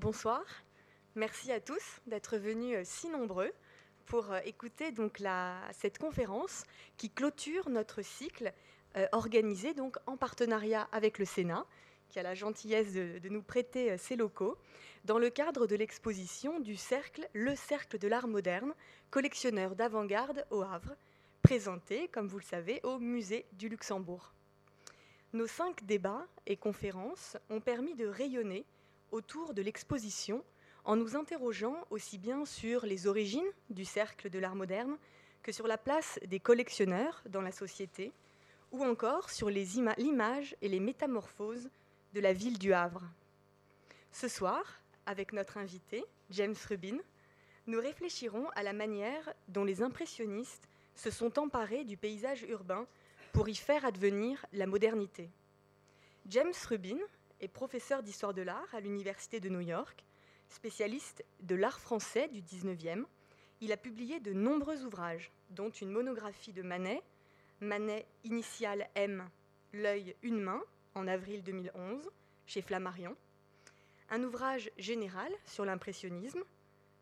Bonsoir. Merci à tous d'être venus euh, si nombreux pour euh, écouter donc cette conférence qui clôture notre cycle euh, organisé en partenariat avec le Sénat, qui a la gentillesse de, de nous prêter ses locaux, dans le cadre de l'exposition du cercle Le Cercle de l'Art moderne, collectionneur d'avant-garde au Havre, présenté, comme vous le savez, au Musée du Luxembourg. Nos cinq débats et conférences ont permis de rayonner autour de l'exposition en nous interrogeant aussi bien sur les origines du cercle de l'art moderne que sur la place des collectionneurs dans la société, ou encore sur l'image et les métamorphoses de la ville du Havre. Ce soir, avec notre invité, James Rubin, nous réfléchirons à la manière dont les impressionnistes se sont emparés du paysage urbain pour y faire advenir la modernité. James Rubin est professeur d'histoire de l'art à l'Université de New York Spécialiste de l'art français du 19e, il a publié de nombreux ouvrages, dont une monographie de Manet, Manet initial M, L'œil, une main, en avril 2011, chez Flammarion, un ouvrage général sur l'impressionnisme,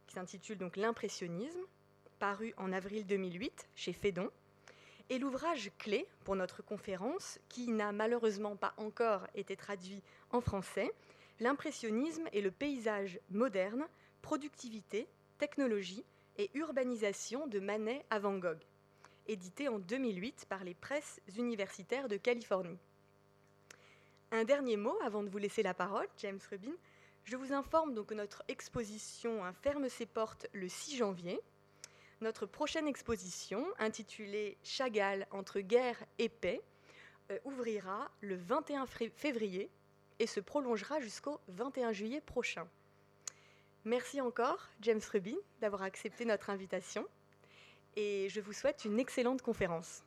qui s'intitule donc L'impressionnisme, paru en avril 2008 chez Fédon, et l'ouvrage clé pour notre conférence, qui n'a malheureusement pas encore été traduit en français, L'impressionnisme et le paysage moderne, productivité, technologie et urbanisation de Manet à Van Gogh, édité en 2008 par les presses universitaires de Californie. Un dernier mot avant de vous laisser la parole, James Rubin. Je vous informe donc que notre exposition ferme ses portes le 6 janvier. Notre prochaine exposition, intitulée Chagall entre guerre et paix, euh, ouvrira le 21 février et se prolongera jusqu'au 21 juillet prochain. Merci encore, James Rubin, d'avoir accepté notre invitation et je vous souhaite une excellente conférence.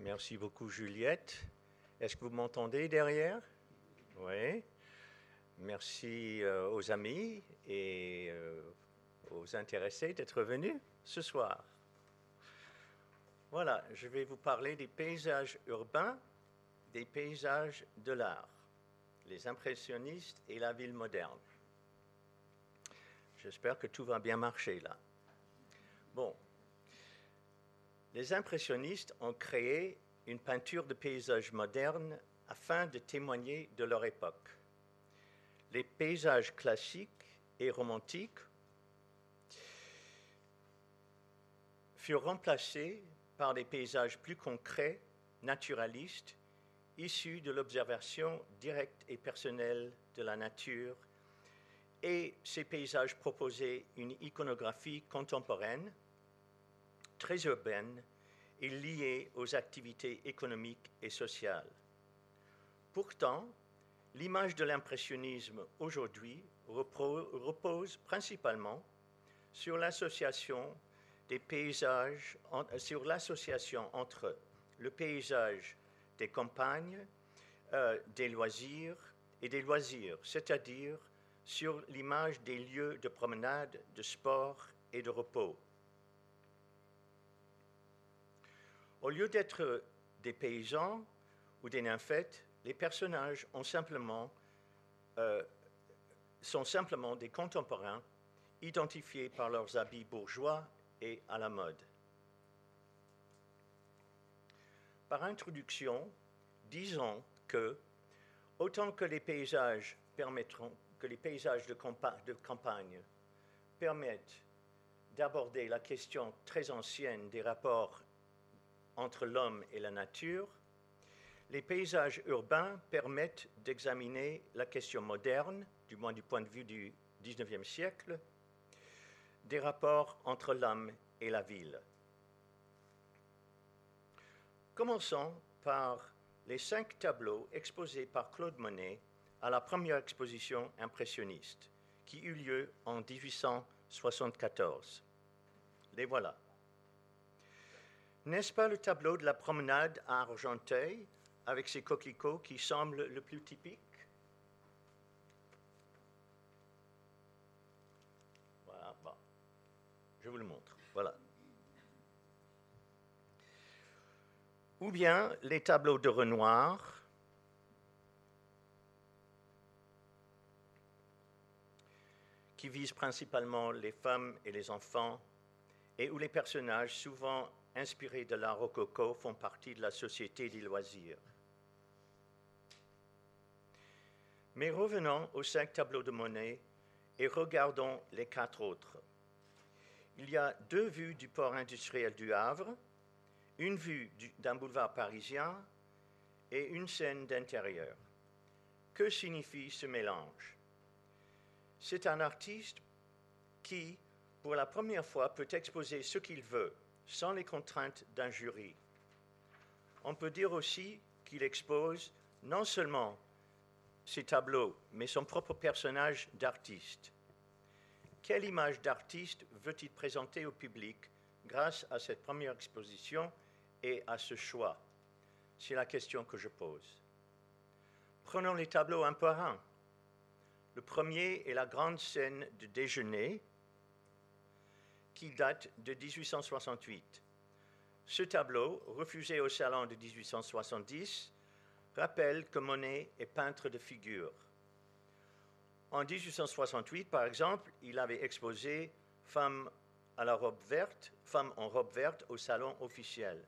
Merci beaucoup, Juliette. Est-ce que vous m'entendez derrière? Oui. Merci euh, aux amis et euh, aux intéressés d'être venus ce soir. Voilà, je vais vous parler des paysages urbains, des paysages de l'art, les impressionnistes et la ville moderne. J'espère que tout va bien marcher là. Bon, les impressionnistes ont créé une peinture de paysages modernes afin de témoigner de leur époque. Les paysages classiques et romantiques furent remplacés par des paysages plus concrets, naturalistes, issus de l'observation directe et personnelle de la nature, et ces paysages proposaient une iconographie contemporaine, très urbaine et liée aux activités économiques et sociales. Pourtant, l'image de l'impressionnisme aujourd'hui repose principalement sur l'association entre le paysage des campagnes, euh, des loisirs et des loisirs, c'est-à-dire sur l'image des lieux de promenade, de sport et de repos. Au lieu d'être des paysans ou des nymphètes, les personnages euh, sont simplement des contemporains identifiés par leurs habits bourgeois et à la mode. Par introduction, disons que, autant que les paysages de campagne permettent d'aborder la question très ancienne des rapports entre l'homme et la nature, les paysages urbains permettent d'examiner la question moderne, du moins du point de vue du XIXe siècle, des rapports entre l'homme et la ville. Commençons par les cinq tableaux exposés par Claude Monet à la première exposition impressionniste, qui eut lieu en 1874. Les voilà. N'est-ce pas le tableau de la promenade à Argenteuil, avec ses coquelicots qui semble le plus typique Je vous le montre. Voilà. ou bien les tableaux de Renoir, qui visent principalement les femmes et les enfants, et où les personnages, souvent inspirés de l'art rococo, font partie de la société des loisirs. Mais revenons aux cinq tableaux de Monet et regardons les quatre autres. Il y a deux vues du port industriel du Havre, une vue d'un boulevard parisien et une scène d'intérieur. Que signifie ce mélange? C'est un artiste qui, pour la première fois, peut exposer ce qu'il veut, sans les contraintes d'un jury. On peut dire aussi qu'il expose non seulement ses tableaux, mais son propre personnage d'artiste. Quelle image d'artiste veut-il présenter au public grâce à cette première exposition et à ce choix? C'est la question que je pose. Prenons les tableaux un par un. Le premier est la grande scène de déjeuner qui date de 1868. Ce tableau, refusé au salon de 1870, rappelle que Monet est peintre de figures. En 1868, par exemple, il avait exposé Femme à la robe verte, Femme en robe verte au salon officiel.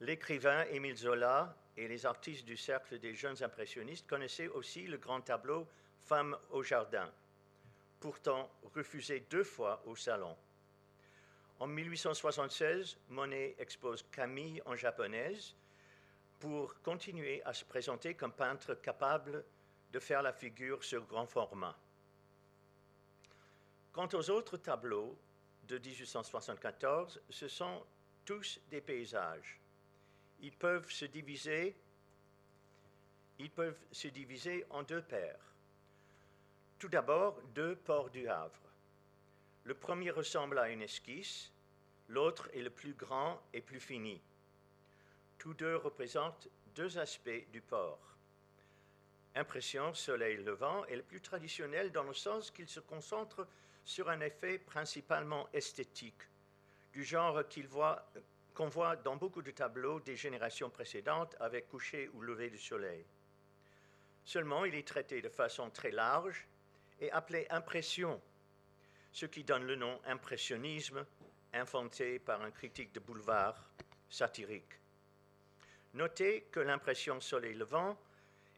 L'écrivain Émile Zola et les artistes du cercle des jeunes impressionnistes connaissaient aussi le grand tableau Femme au jardin, pourtant refusé deux fois au salon. En 1876, Monet expose Camille en japonaise pour continuer à se présenter comme peintre capable de faire la figure sur grand format. Quant aux autres tableaux de 1874, ce sont tous des paysages. Ils peuvent se diviser, ils peuvent se diviser en deux paires. Tout d'abord, deux ports du Havre. Le premier ressemble à une esquisse, l'autre est le plus grand et plus fini. Tous deux représentent deux aspects du port. Impression soleil levant est le plus traditionnel dans le sens qu'il se concentre sur un effet principalement esthétique, du genre qu'on voit dans beaucoup de tableaux des générations précédentes avec coucher ou lever du soleil. Seulement, il est traité de façon très large et appelé impression, ce qui donne le nom impressionnisme, inventé par un critique de boulevard satirique. Notez que l'impression soleil levant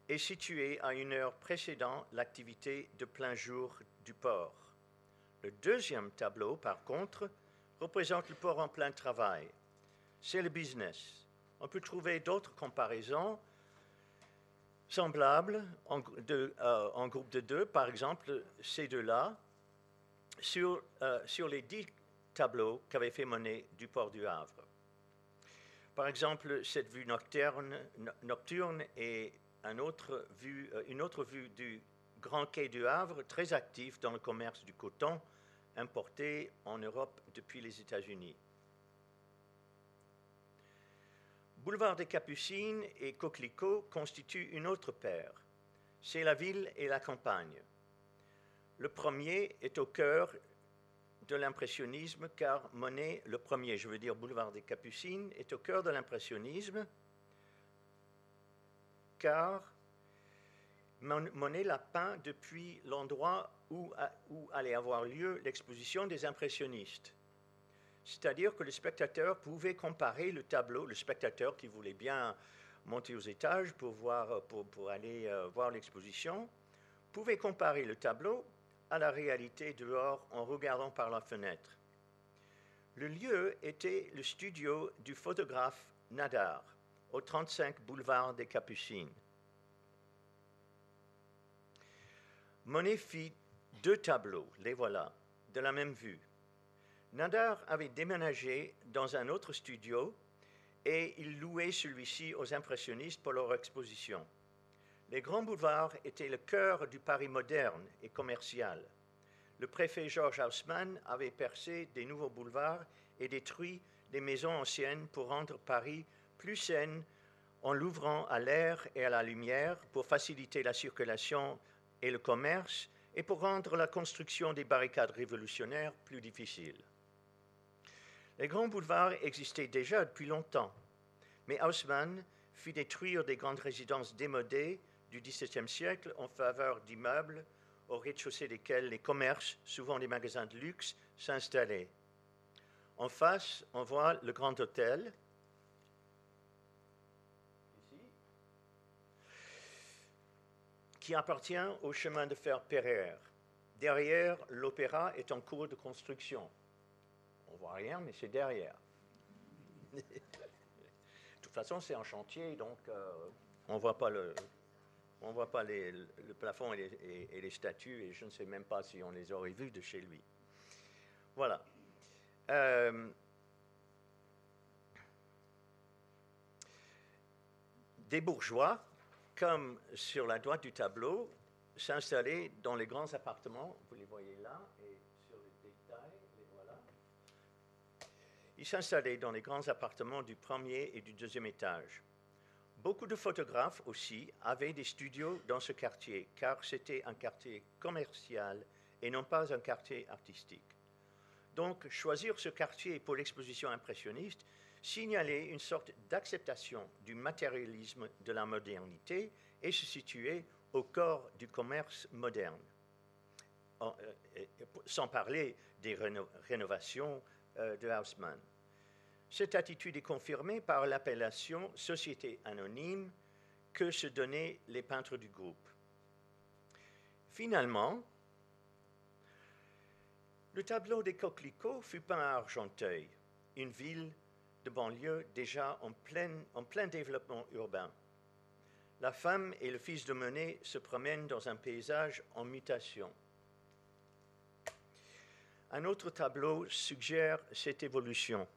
est située à une heure précédant l'activité de plein jour du port. Le deuxième tableau, par contre, représente le port en plein travail. C'est le business. On peut trouver d'autres comparaisons semblables en, euh, groupe de deux, par exemple ces deux-là, sur, euh, sur les dix tableaux qu'avait fait Monet du port du Havre. Par exemple, cette vue nocturne, et euh, une autre vue du Grand Quai du Havre, très actif dans le commerce du coton importé en Europe depuis les États-Unis. Boulevard des Capucines et Coquelicot constituent une autre paire. C'est la ville et la campagne. Le premier est au cœur de l'impressionnisme, car Monet, le premier, je veux dire Boulevard des Capucines, est au cœur de l'impressionnisme, car Monet l'a peint depuis l'endroit où, où allait avoir lieu l'exposition des impressionnistes. C'est-à-dire que le spectateur pouvait comparer le tableau, le spectateur qui voulait bien monter aux étages pour, voir, pour, aller euh, voir l'exposition, pouvait comparer le tableau à la réalité dehors en regardant par la fenêtre. Le lieu était le studio du photographe Nadar, au 35 boulevard des Capucines. Monet fit deux tableaux, les voilà, de la même vue. Nadar avait déménagé dans un autre studio et il louait celui-ci aux impressionnistes pour leur exposition. Les grands boulevards étaient le cœur du Paris moderne et commercial. Le préfet Georges Haussmann avait percé des nouveaux boulevards et détruit des maisons anciennes pour rendre Paris plus saine en l'ouvrant à l'air et à la lumière pour faciliter la circulation et le commerce et pour rendre la construction des barricades révolutionnaires plus difficile. Les grands boulevards existaient déjà depuis longtemps, Mais Haussmann fit détruire des grandes résidences démodées du XVIIe siècle en faveur d'immeubles au rez-de-chaussée desquels les commerces, souvent des magasins de luxe, s'installaient. En face, on voit le Grand Hôtel, qui appartient au chemin de fer Pereire. Derrière, l'opéra est en cours de construction. Rien, mais c'est derrière. de toute façon, c'est un chantier, donc euh, on voit pas le, on voit pas le plafond et les, les, statues, et je ne sais même pas si on les aurait vus de chez lui. Voilà. Euh, des bourgeois comme sur la droite du tableau, s'installer dans les grands appartements, vous les voyez là, Ils s'installaient dans les grands appartements du premier et du deuxième étage. Beaucoup de photographes aussi avaient des studios dans ce quartier, car c'était un quartier commercial et non pas un quartier artistique. Donc, choisir ce quartier pour l'exposition impressionniste signalait une sorte d'acceptation du matérialisme de la modernité et se situait au corps du commerce moderne, euh, sans parler des rénovations euh, de Haussmann. Cette attitude est confirmée par l'appellation société anonyme que se donnaient les peintres du groupe. Finalement, le tableau des coquelicots fut peint à Argenteuil, une ville de banlieue déjà en plein, en plein développement urbain. La femme et le fils de Monet se promènent dans un paysage en mutation. Un autre tableau suggère cette évolution.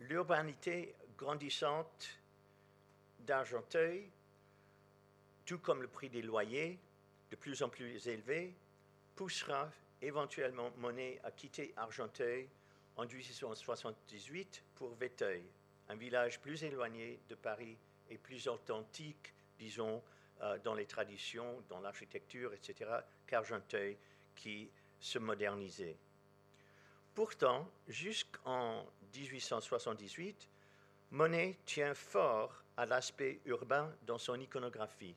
L'urbanité grandissante d'Argenteuil, tout comme le prix des loyers, de plus en plus élevé, poussera éventuellement Monet à quitter Argenteuil en 1878 pour Véteuil, un village plus éloigné de Paris et plus authentique, disons, euh, dans les traditions, dans l'architecture, etc., qu'Argenteuil qui se modernisait. Pourtant, jusqu'en 1878, Monet tient fort à l'aspect urbain dans son iconographie.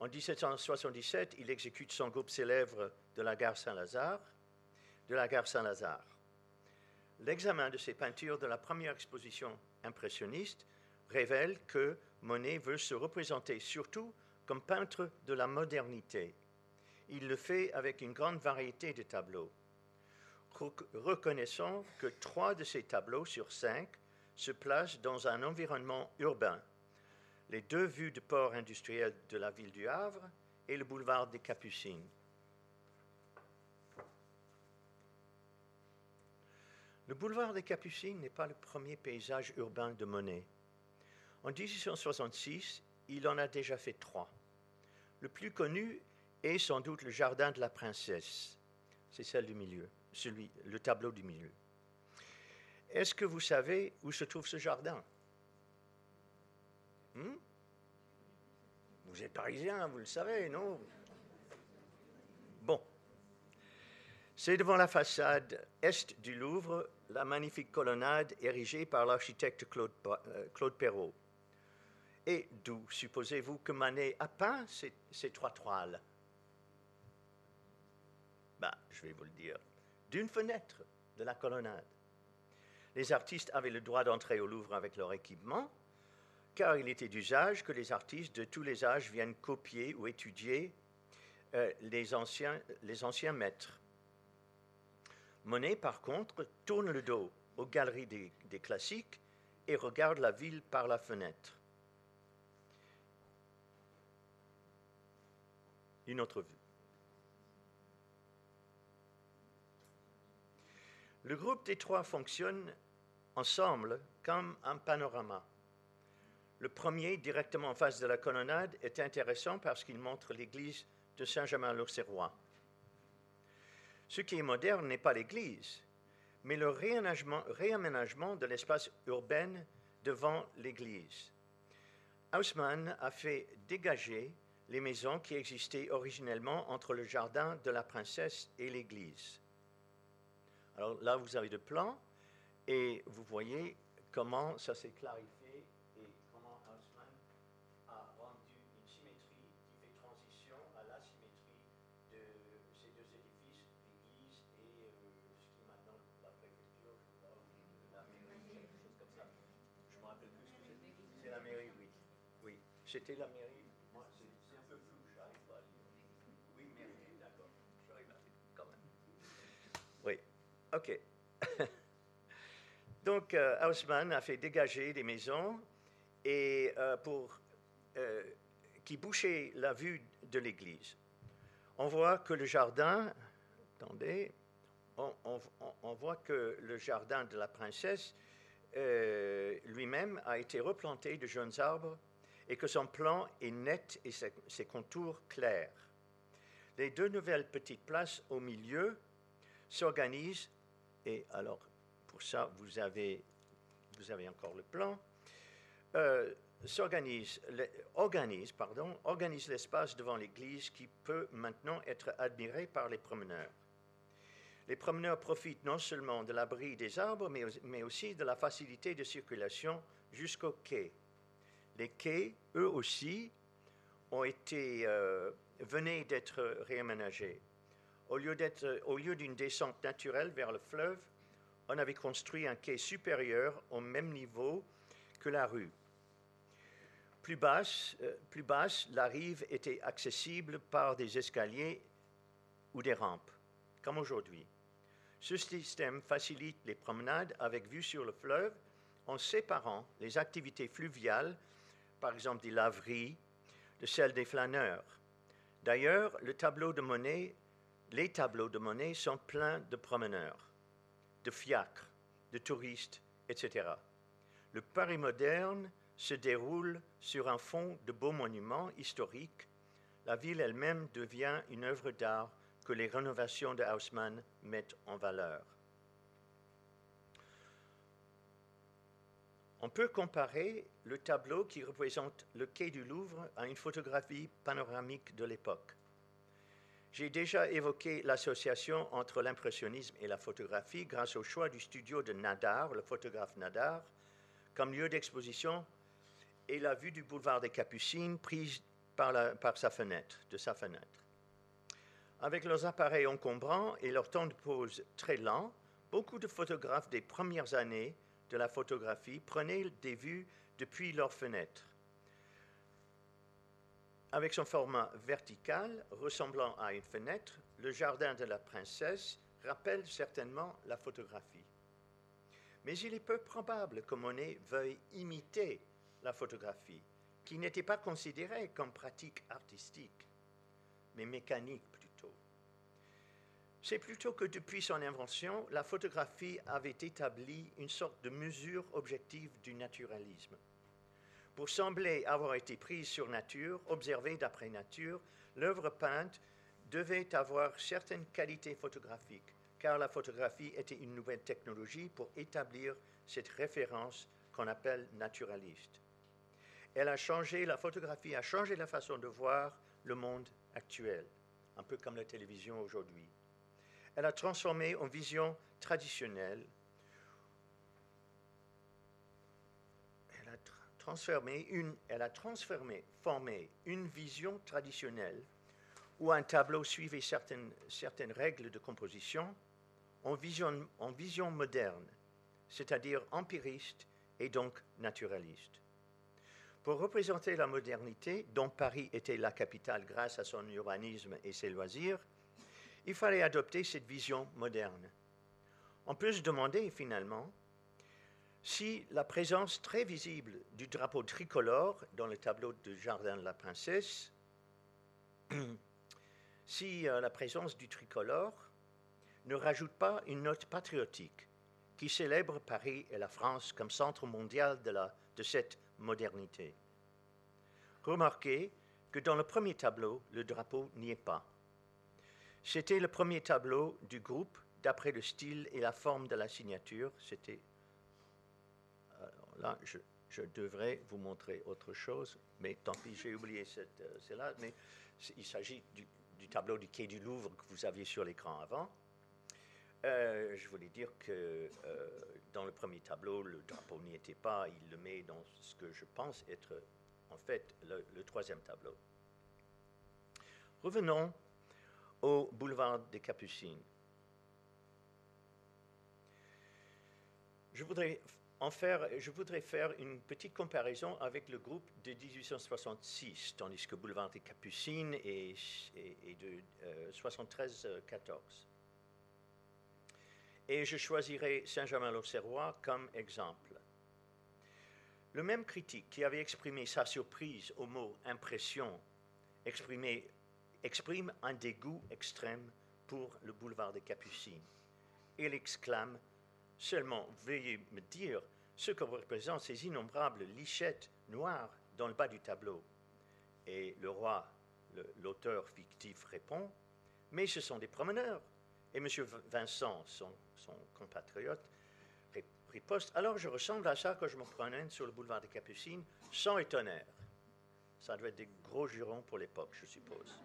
En 1777, il exécute son groupe célèbre de la gare Saint-Lazare, de la gare Saint-Lazare. L'examen de ces peintures de la première exposition impressionniste révèle que Monet veut se représenter surtout comme peintre de la modernité. Il le fait avec une grande variété de tableaux. Reconnaissant que trois de ces tableaux sur cinq se placent dans un environnement urbain, les deux vues de port industriel de la ville du Havre et le boulevard des Capucines. Le boulevard des Capucines n'est pas le premier paysage urbain de Monet. En 1866, il en a déjà fait trois. Le plus connu est sans doute le jardin de la princesse. C'est celle du milieu, celui, le tableau du milieu. Est-ce que vous savez où se trouve ce jardin? Hmm? Vous êtes parisien, vous le savez, non? Bon. C'est devant la façade est du Louvre la magnifique colonnade érigée par l'architecte Claude, euh, Perrault. Et d'où supposez-vous que Manet a peint ces, trois toiles? Ben, Je vais vous le dire. D'une fenêtre de la colonnade. Les artistes avaient le droit d'entrer au Louvre avec leur équipement, car il était d'usage que les artistes de tous les âges viennent copier ou étudier euh, les, anciens, les anciens maîtres. Monet, par contre, tourne le dos aux galeries des, classiques et regarde la ville par la fenêtre. Une autre vue. Le groupe des trois fonctionne ensemble comme un panorama. Le premier, directement en face de la colonnade, est intéressant parce qu'il montre l'église de Saint-Germain-l'Auxerrois. Ce qui est moderne n'est pas l'église, mais le réaménagement, de l'espace urbain devant l'église. Haussmann a fait dégager les maisons qui existaient originellement entre le jardin de la princesse et l'église. Alors là, vous avez le plan et vous voyez comment ça s'est clarifié et comment Haussmann a rendu une symétrie qui fait transition à l'asymétrie de ces deux édifices, l'église et euh, ce qui est maintenant la préfecture, la mairie, quelque chose comme ça. Je me rappelle plus ce que c'est. C'est la mairie, oui. Oui, c'était la mairie. Ok. Donc, euh, Haussmann a fait dégager des maisons et, euh, pour, euh, qui bouchaient la vue de l'église. On voit que le jardin, attendez, on, voit que le jardin de la princesse euh, lui-même a été replanté de jeunes arbres et que son plan est net et ses contours clairs. Les deux nouvelles petites places au milieu s'organisent et alors pour ça vous avez, encore le plan, euh, organise, pardon, organise l'espace devant l'église qui peut maintenant être admiré par les promeneurs. Les promeneurs profitent non seulement de l'abri des arbres, mais aussi de la facilité de circulation jusqu'au quai. Les quais, eux aussi, ont été, euh, venaient d'être réaménagés. Au lieu, d'être- au lieu d'une descente naturelle vers le fleuve, on avait construit un quai supérieur au même niveau que la rue. Plus basse, euh, plus basse, la rive était accessible par des escaliers ou des rampes, comme aujourd'hui. Ce système facilite les promenades avec vue sur le fleuve en séparant les activités fluviales, par exemple des laveries, de celles des flâneurs. D'ailleurs, le tableau de monnaie, les tableaux de monnaie sont pleins de promeneurs, de fiacres, de touristes, etc. Le Paris moderne se déroule sur un fond de beaux monuments historiques. La ville elle-même devient une œuvre d'art que les rénovations de Haussmann mettent en valeur. On peut comparer le tableau qui représente le quai du Louvre à une photographie panoramique de l'époque. J'ai déjà évoqué l'association entre l'impressionnisme et la photographie grâce au choix du studio de Nadar, le photographe Nadar, comme lieu d'exposition et la vue du boulevard des Capucines prise par, sa fenêtre, de sa fenêtre. Avec leurs appareils encombrants et leur temps de pose très lent, beaucoup de photographes des premières années de la photographie prenaient des vues depuis leur fenêtre. Avec son format vertical ressemblant à une fenêtre, le jardin de la princesse rappelle certainement la photographie. Mais il est peu probable que Monet veuille imiter la photographie, qui n'était pas considérée comme pratique artistique, mais mécanique plutôt. C'est plutôt que depuis son invention, la photographie avait établi une sorte de mesure objective du naturalisme. Pour sembler avoir été prise sur nature, observée d'après nature, l'œuvre peinte devait avoir certaines qualités photographiques, car la photographie était une nouvelle technologie pour établir cette référence qu'on appelle naturaliste. Elle a changé, la photographie a changé la façon de voir le monde actuel, un peu comme la télévision aujourd'hui. Elle a transformé en vision traditionnelle transformé une, elle a transformé, formé une vision traditionnelle où un tableau suivait certaines, règles de composition en vision, en vision moderne, c'est-à-dire empiriste et donc naturaliste. Pour représenter la modernité, dont Paris était la capitale grâce à son urbanisme et ses loisirs, il fallait adopter cette vision moderne. On peut se demander finalement si la présence très visible du drapeau tricolore dans le tableau du jardin de la princesse, si euh, la présence du tricolore ne rajoute pas une note patriotique qui célèbre Paris et la France comme centre mondial de, de cette modernité. Remarquez que dans le premier tableau, le drapeau n'y est pas. C'était le premier tableau du groupe d'après le style et la forme de la signature. C'était là, je, devrais vous montrer autre chose, mais tant pis, j'ai oublié cette, euh, celle-là. Mais il s'agit du, tableau du quai du Louvre que vous aviez sur l'écran avant. Euh, je voulais dire que euh, dans le premier tableau, le drapeau n'y était pas. Il le met dans ce que je pense être en fait le, troisième tableau. Revenons au boulevard des Capucines. Je voudrais, en faire, je voudrais faire une petite comparaison avec le groupe de 1866, tandis que boulevard des Capucines est, de 73-14. Euh, et je choisirai Saint-Germain-l'Auxerrois comme exemple. Le même critique qui avait exprimé sa surprise au mot impression exprime un dégoût extrême pour le boulevard des Capucines. Il exclame Seulement, veuillez me dire ce que représentent ces innombrables lichettes noires dans le bas du tableau. Et le roi, l'auteur fictif, répond Mais ce sont des promeneurs. Et M. Vincent, son compatriote, riposte Alors je ressemble à ça que je me promène sur le boulevard des Capucines, sans et. Ça doit être des gros jurons pour l'époque, je suppose.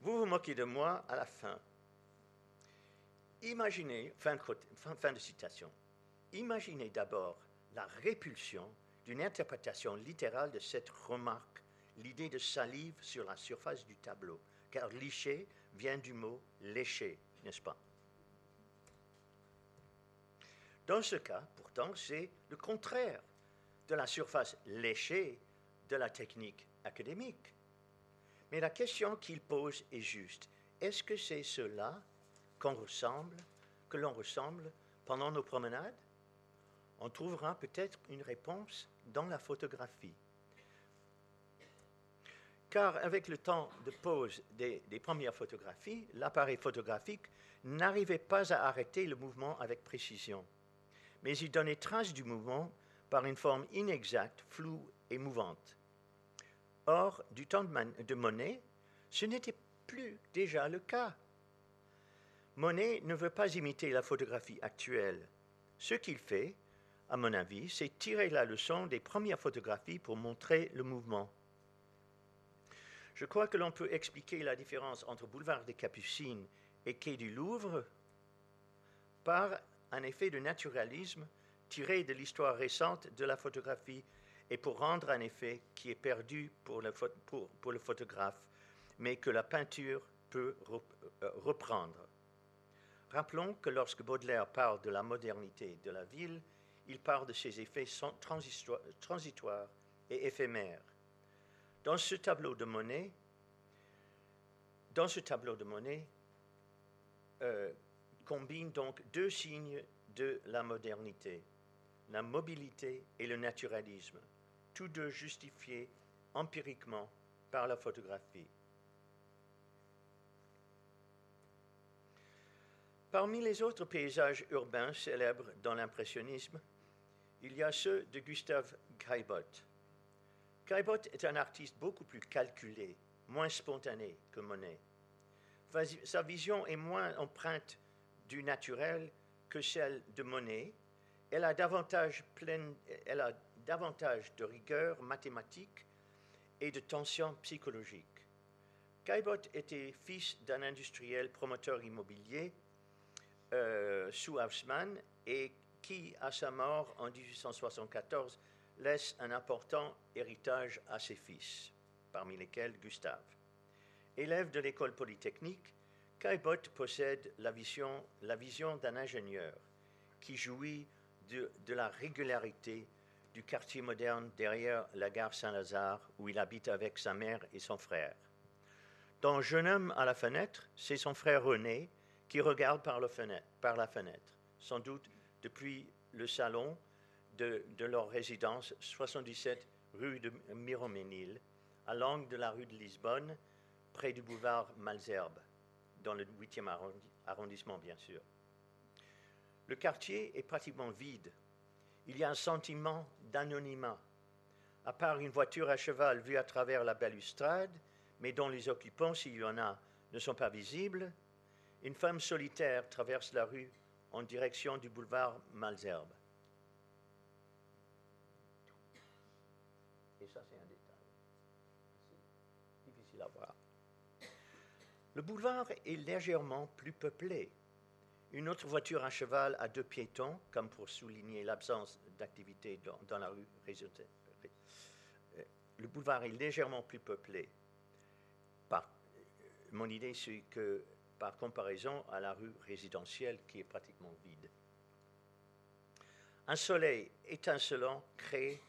Vous vous moquez de moi à la fin. Imaginez, fin fin de citation, imaginez d'abord la répulsion d'une interprétation littérale de cette remarque, l'idée de salive sur la surface du tableau, car licher vient du mot lécher, n'est-ce pas? Dans ce cas, pourtant, c'est le contraire de la surface léchée de la technique académique. Mais la question qu'il pose est juste. Est-ce que c'est cela qu'on ressemble, que l'on ressemble pendant nos promenades? On trouvera peut-être une réponse dans la photographie. Car avec le temps de des, des premières photographies, l'appareil photographique n'arrivait pas à arrêter le mouvement avec précision mais il donnait trace du mouvement par une forme inexacte, floue et mouvante. Or, du temps de, Monet, ce n'était plus déjà le cas. Monet ne veut pas imiter la photographie actuelle. Ce qu'il fait, à mon avis, c'est tirer la leçon des premières photographies pour montrer le mouvement. Je crois que l'on peut expliquer la différence entre Boulevard des Capucines et Quai du Louvre par un effet de naturalisme tiré de l'histoire récente de la photographie et pour rendre un effet qui est perdu pour le, photographe, mais que la peinture peut euh, reprendre. Rappelons que lorsque Baudelaire parle de la modernité de la ville, il parle de ses effets transitoires et éphémères. Dans ce tableau de Monet, dans euh, combine donc deux signes de la modernité, la mobilité et le naturalisme, tous deux justifiés empiriquement par la photographie. Parmi les autres paysages urbains célèbres dans l'impressionnisme, il y a ceux de Gustave Caillebotte. Caillebotte est un artiste beaucoup plus calculé, moins spontané que Monet. Sa vision est moins empreinte du naturel que celle de Monet. Elle a davantage, de rigueur mathématique et de tension psychologique. Caillebotte était fils d'un industriel promoteur immobilier euh, sous Haussmann et qui, à sa mort en 1874, laisse un important héritage à ses fils, parmi lesquels Gustave. Élève de l'école polytechnique, Caillebotte possède la vision, la vision d'un ingénieur qui jouit de, la régularité du quartier moderne derrière la gare Saint-Lazare où il habite avec sa mère et son frère. Dans Jeune homme à la fenêtre, c'est son frère René qui regarde par, par, la fenêtre, sans doute depuis le salon de, leur résidence 77 rue de Miroménil, à l'angle de la rue de Lisbonne, près du boulevard Malzerbe dans le 8e arrondissement, bien sûr. Le quartier est pratiquement vide. Il y a un sentiment d'anonymat. À part une voiture à cheval vue à travers la balustrade, mais dont les occupants, s'il y en a, ne sont pas visibles, une femme solitaire traverse la rue en direction du boulevard Malzerbe. Et ça, c'est un détail. Difficile à voir. Le boulevard est légèrement plus peuplé. Une autre voiture à cheval à deux piétons, comme pour souligner l'absence d'activité dans, la rue. Euh, le boulevard est légèrement plus peuplé. Par, mon idée, c'est que par comparaison à la rue résidentielle qui est pratiquement vide. Un soleil étincelant crée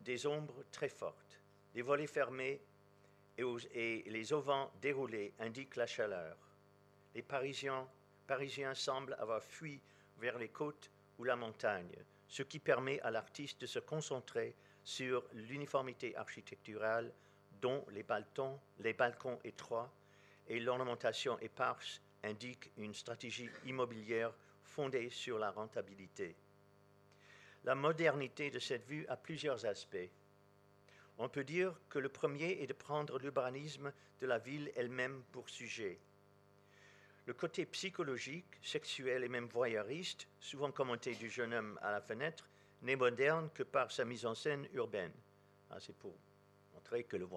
des ombres très fortes. Les volets fermés et, les auvents déroulés indiquent la chaleur. Les Parisiens, Parisiens semblent avoir fui vers les côtes ou la montagne, ce qui permet à l'artiste de se concentrer sur l'uniformité architecturale dont les, les balcons étroits et l'ornementation éparse indiquent une stratégie immobilière fondée sur la rentabilité. La modernité de cette vue a plusieurs aspects. On peut dire que le premier est de prendre l'urbanisme de la ville elle-même pour sujet. Le côté psychologique, sexuel et même voyeuriste, souvent commenté du jeune homme à la fenêtre, n'est moderne que par sa mise en scène urbaine. Ah, c'est pour montrer que le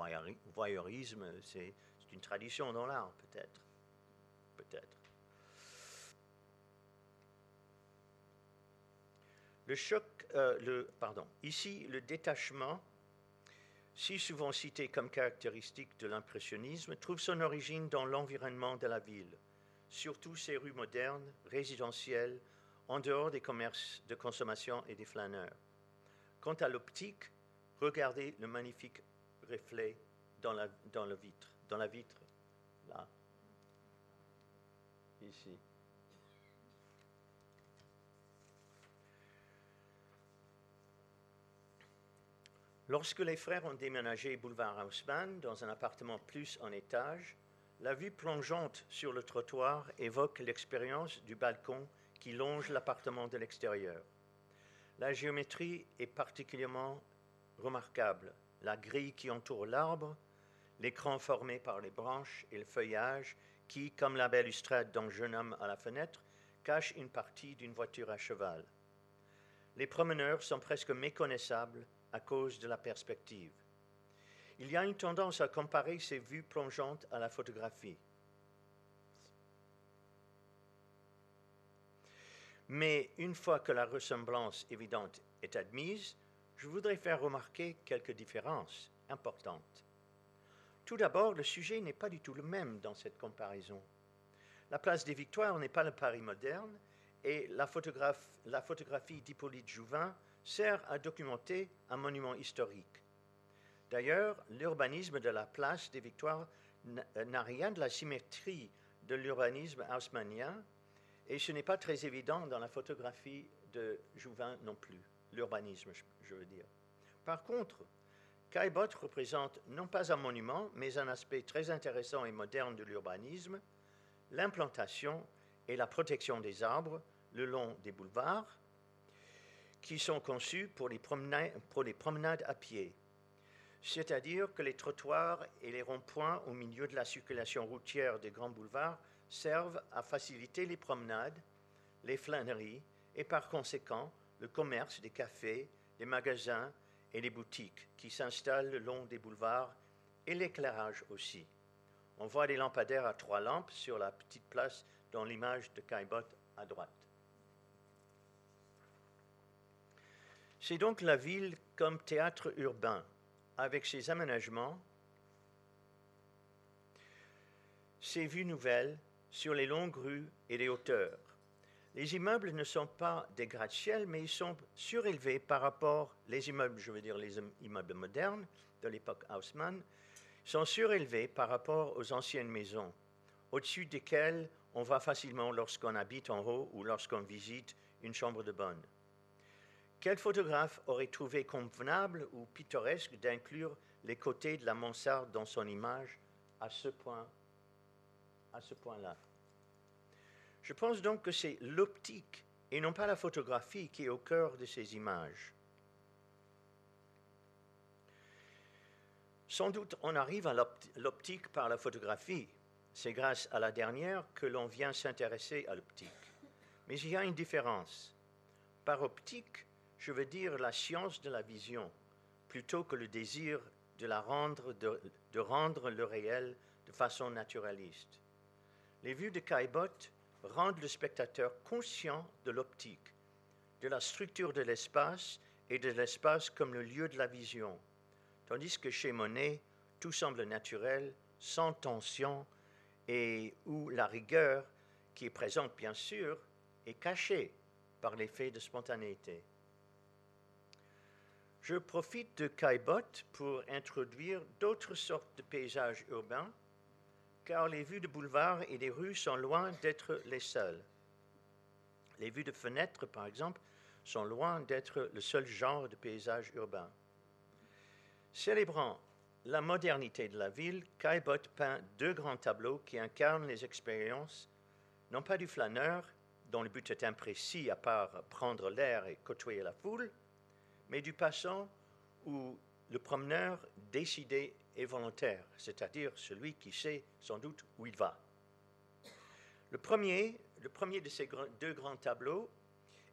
voyeurisme, c'est une tradition dans l'art, peut-être. Peut-être. Le choc, euh, le, pardon, ici, le détachement si souvent cité comme caractéristique de l'impressionnisme, trouve son origine dans l'environnement de la ville, surtout ses rues modernes, résidentielles, en dehors des commerces de consommation et des flâneurs. Quant à l'optique, regardez le magnifique reflet dans la, dans le vitre, dans la vitre, là, ici. Lorsque les frères ont déménagé boulevard Haussmann dans un appartement plus en étage, la vue plongeante sur le trottoir évoque l'expérience du balcon qui longe l'appartement de l'extérieur. La géométrie est particulièrement remarquable. La grille qui entoure l'arbre, l'écran formé par les branches et le feuillage qui, comme la balustrade d'un jeune homme à la fenêtre, cache une partie d'une voiture à cheval. Les promeneurs sont presque méconnaissables à cause de la perspective. Il y a une tendance à comparer ces vues plongeantes à la photographie. Mais une fois que la ressemblance évidente est admise, je voudrais faire remarquer quelques différences importantes. Tout d'abord, le sujet n'est pas du tout le même dans cette comparaison. La place des Victoires n'est pas le Paris moderne et la, la photographie d'Hippolyte Jouvin sert à documenter un monument historique. D'ailleurs, l'urbanisme de la place des Victoires euh, n'a rien de la symétrie de l'urbanisme haussmannien, et ce n'est pas très évident dans la photographie de Jouvin non plus, l'urbanisme, je veux dire. Par contre, Caillebotte représente non pas un monument, mais un aspect très intéressant et moderne de l'urbanisme, l'implantation et la protection des arbres le long des boulevards, qui sont conçus pour les, promenades, à pied, c'est-à-dire que les trottoirs et les ronds-points au milieu de la circulation routière des grands boulevards servent à faciliter les promenades, les flâneries et par conséquent le commerce des cafés, des magasins et les boutiques qui s'installent le long des boulevards et l'éclairage aussi. On voit des lampadaires à trois lampes sur la petite place dans l'image de Caillebotte à droite. C'est donc la ville comme théâtre urbain, avec ses aménagements, ses vues nouvelles sur les longues rues et les hauteurs. Les immeubles ne sont pas des gratte-ciel, mais ils sont surélevés par rapport, les immeubles, je veux dire les immeubles modernes de l'époque Haussmann, sont surélevés par rapport aux anciennes maisons, au-dessus desquelles on va facilement lorsqu'on habite en haut ou lorsqu'on visite une chambre de bonne. Quel photographe aurait trouvé convenable ou pittoresque d'inclure les côtés de la mansarde dans son image à ce point, à ce point-là? Je pense donc que c'est l'optique et non pas la photographie qui est au cœur de ces images. Sans doute on arrive à l'optique par la photographie. C'est grâce à la dernière que l'on vient s'intéresser à l'optique. Mais il y a une différence. Par optique, je veux dire la science de la vision, plutôt que le désir de, la rendre, de, rendre le réel de façon naturaliste. Les vues de Caillebotte rendent le spectateur conscient de l'optique, de la structure de l'espace et de l'espace comme le lieu de la vision, tandis que chez Monet, tout semble naturel, sans tension, et où la rigueur, qui est présente bien sûr, est cachée par l'effet de spontanéité. Je profite de Caillebotte pour introduire d'autres sortes de paysages urbains, car les vues de boulevards et des rues sont loin d'être les seules. Les vues de fenêtres, par exemple, sont loin d'être le seul genre de paysage urbain. Célébrant la modernité de la ville, Caillebotte peint deux grands tableaux qui incarnent les expériences, non pas du flâneur, dont le but est imprécis à part prendre l'air et côtoyer la foule, mais du passant ou le promeneur décidé et volontaire, c'est-à-dire celui qui sait sans doute où il va. Le premier, le premier de ces deux grands tableaux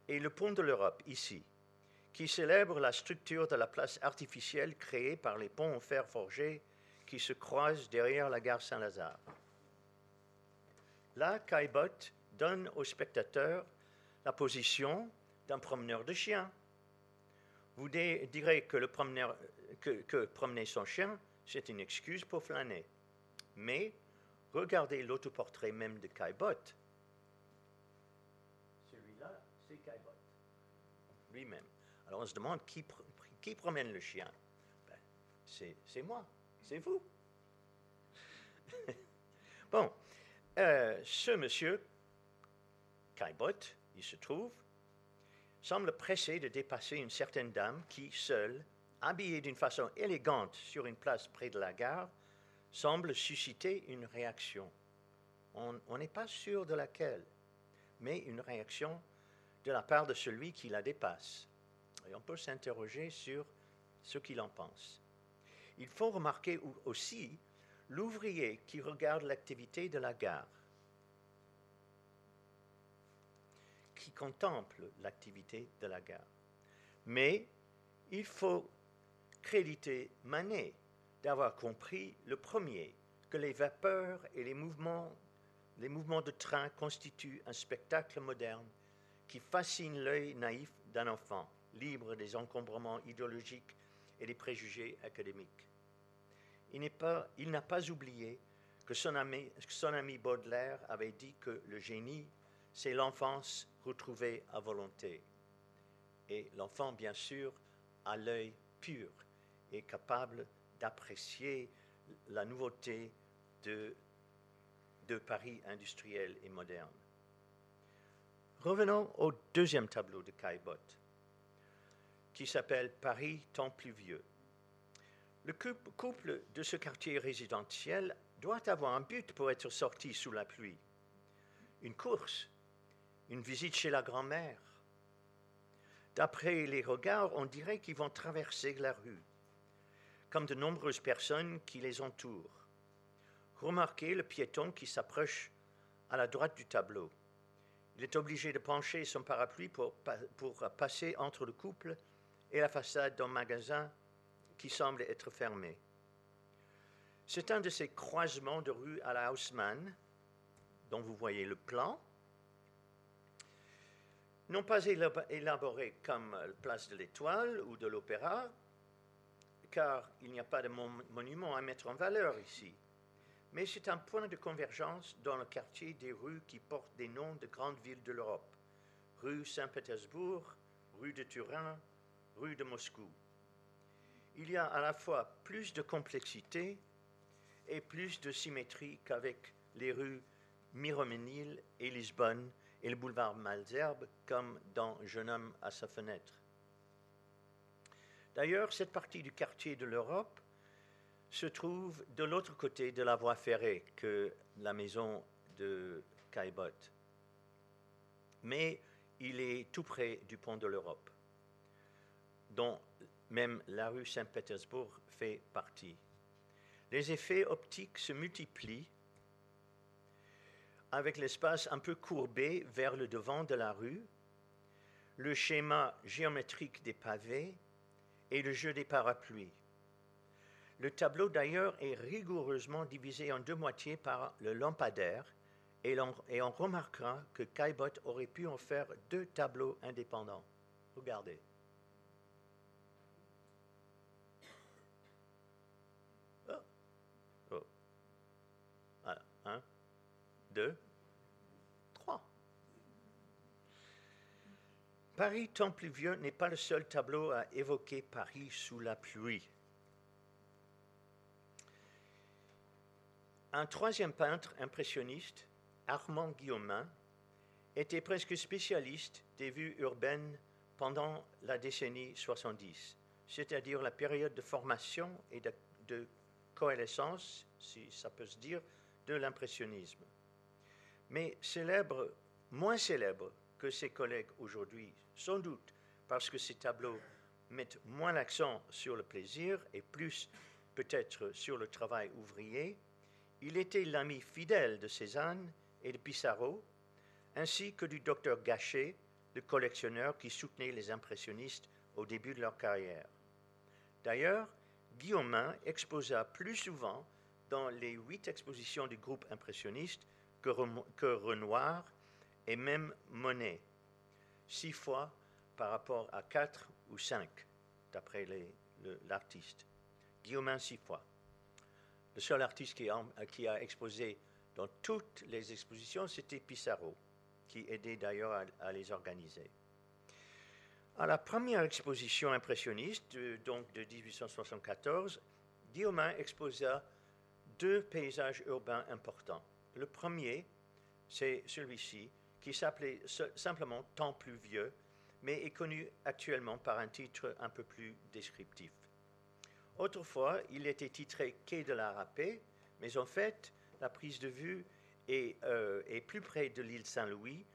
est le pont de l'Europe, ici, qui célèbre la structure de la place artificielle créée par les ponts en fer forgé qui se croisent derrière la gare Saint-Lazare. Là, Caillebotte donne au spectateur la position d'un promeneur de chien. Vous direz que, le promeneur, que, promener son chien, c'est une excuse pour flâner. Mais regardez l'autoportrait même de Caillebotte. Celui-là, c'est Caillebotte, lui-même. Alors on se demande qui, promène le chien ben, C'est moi, c'est vous. bon, euh, ce monsieur Caillebotte, il se trouve, semble pressé de dépasser une certaine dame qui, seule, habillée d'une façon élégante sur une place près de la gare, semble susciter une réaction. On n'est pas sûr de laquelle, mais une réaction de la part de celui qui la dépasse. Et on peut s'interroger sur ce qu'il en pense. Il faut remarquer aussi l'ouvrier qui regarde l'activité de la gare. qui contemple l'activité de la gare. Mais il faut créditer Manet d'avoir compris le premier, que les vapeurs et les mouvements, les mouvements de train constituent un spectacle moderne qui fascine l'œil naïf d'un enfant, libre des encombrements idéologiques et des préjugés académiques. Il n'a pas, oublié que son, ami, son ami Baudelaire avait dit que le génie, c'est l'enfance retrouver à volonté. Et l'enfant, bien sûr, a l'œil pur et capable d'apprécier la nouveauté de, de Paris industriel et moderne. Revenons au deuxième tableau de Caillebotte, qui s'appelle Paris temps pluvieux. Le couple de ce quartier résidentiel doit avoir un but pour être sorti sous la pluie. Une course une visite chez la grand-mère. D'après les regards, on dirait qu'ils vont traverser la rue, comme de nombreuses personnes qui les entourent. Remarquez le piéton qui s'approche à la droite du tableau. Il est obligé de pencher son parapluie pour, pour passer entre le couple et la façade d'un magasin qui semble être fermé. C'est un de ces croisements de rue à la Haussmann, dont vous voyez le plan, non pas élaboré comme place de l'Étoile ou de l'Opéra, car il n'y a pas de monument à mettre en valeur ici, mais c'est un point de convergence dans le quartier des rues qui portent des noms de grandes villes de l'Europe, rue Saint-Pétersbourg, rue de Turin, rue de Moscou. Il y a à la fois plus de complexité et plus de symétrie qu'avec les rues Miroménil et Lisbonne et le boulevard Malzerbe comme dans Jeune homme à sa fenêtre. D'ailleurs, cette partie du quartier de l'Europe se trouve de l'autre côté de la voie ferrée que la maison de Caillebotte. Mais il est tout près du pont de l'Europe, dont même la rue Saint-Pétersbourg fait partie. Les effets optiques se multiplient avec l'espace un peu courbé vers le devant de la rue, le schéma géométrique des pavés et le jeu des parapluies. Le tableau d'ailleurs est rigoureusement divisé en deux moitiés par le lampadaire et, on remarquera que Caillebotte aurait pu en faire deux tableaux indépendants. Regardez. Oh. Oh. Un, deux, Paris temps pluvieux n'est pas le seul tableau à évoquer Paris sous la pluie. Un troisième peintre impressionniste, Armand Guillaumin, était presque spécialiste des vues urbaines pendant la décennie 70, c'est-à-dire la période de formation et de, de coalescence, si ça peut se dire, de l'impressionnisme. Mais célèbre, moins célèbre que ses collègues aujourd'hui, sans doute parce que ces tableaux mettent moins l'accent sur le plaisir et plus peut-être sur le travail ouvrier, il était l'ami fidèle de Cézanne et de Pissarro, ainsi que du docteur Gachet, le collectionneur qui soutenait les impressionnistes au début de leur carrière. D'ailleurs, Guillaumin exposa plus souvent dans les huit expositions du groupe impressionniste que, Renoir et même Monet, six fois par rapport à quatre ou cinq, d'après l'artiste. Guillaumin six fois. Le seul artiste qui a, exposé dans toutes les expositions, c'était Pissarro, qui aidait d'ailleurs à, les organiser. À la première exposition impressionniste, donc de 1874, Guillaumin exposa deux paysages urbains importants. Le premier, c'est celui-ci, qui s'appelait simplement Temps pluvieux, mais est connu actuellement par un titre un peu plus descriptif. Autrefois, il était titré Quai de la Râpée, mais en fait, la prise de vue euh, est, plus près de l'île Saint-Louis,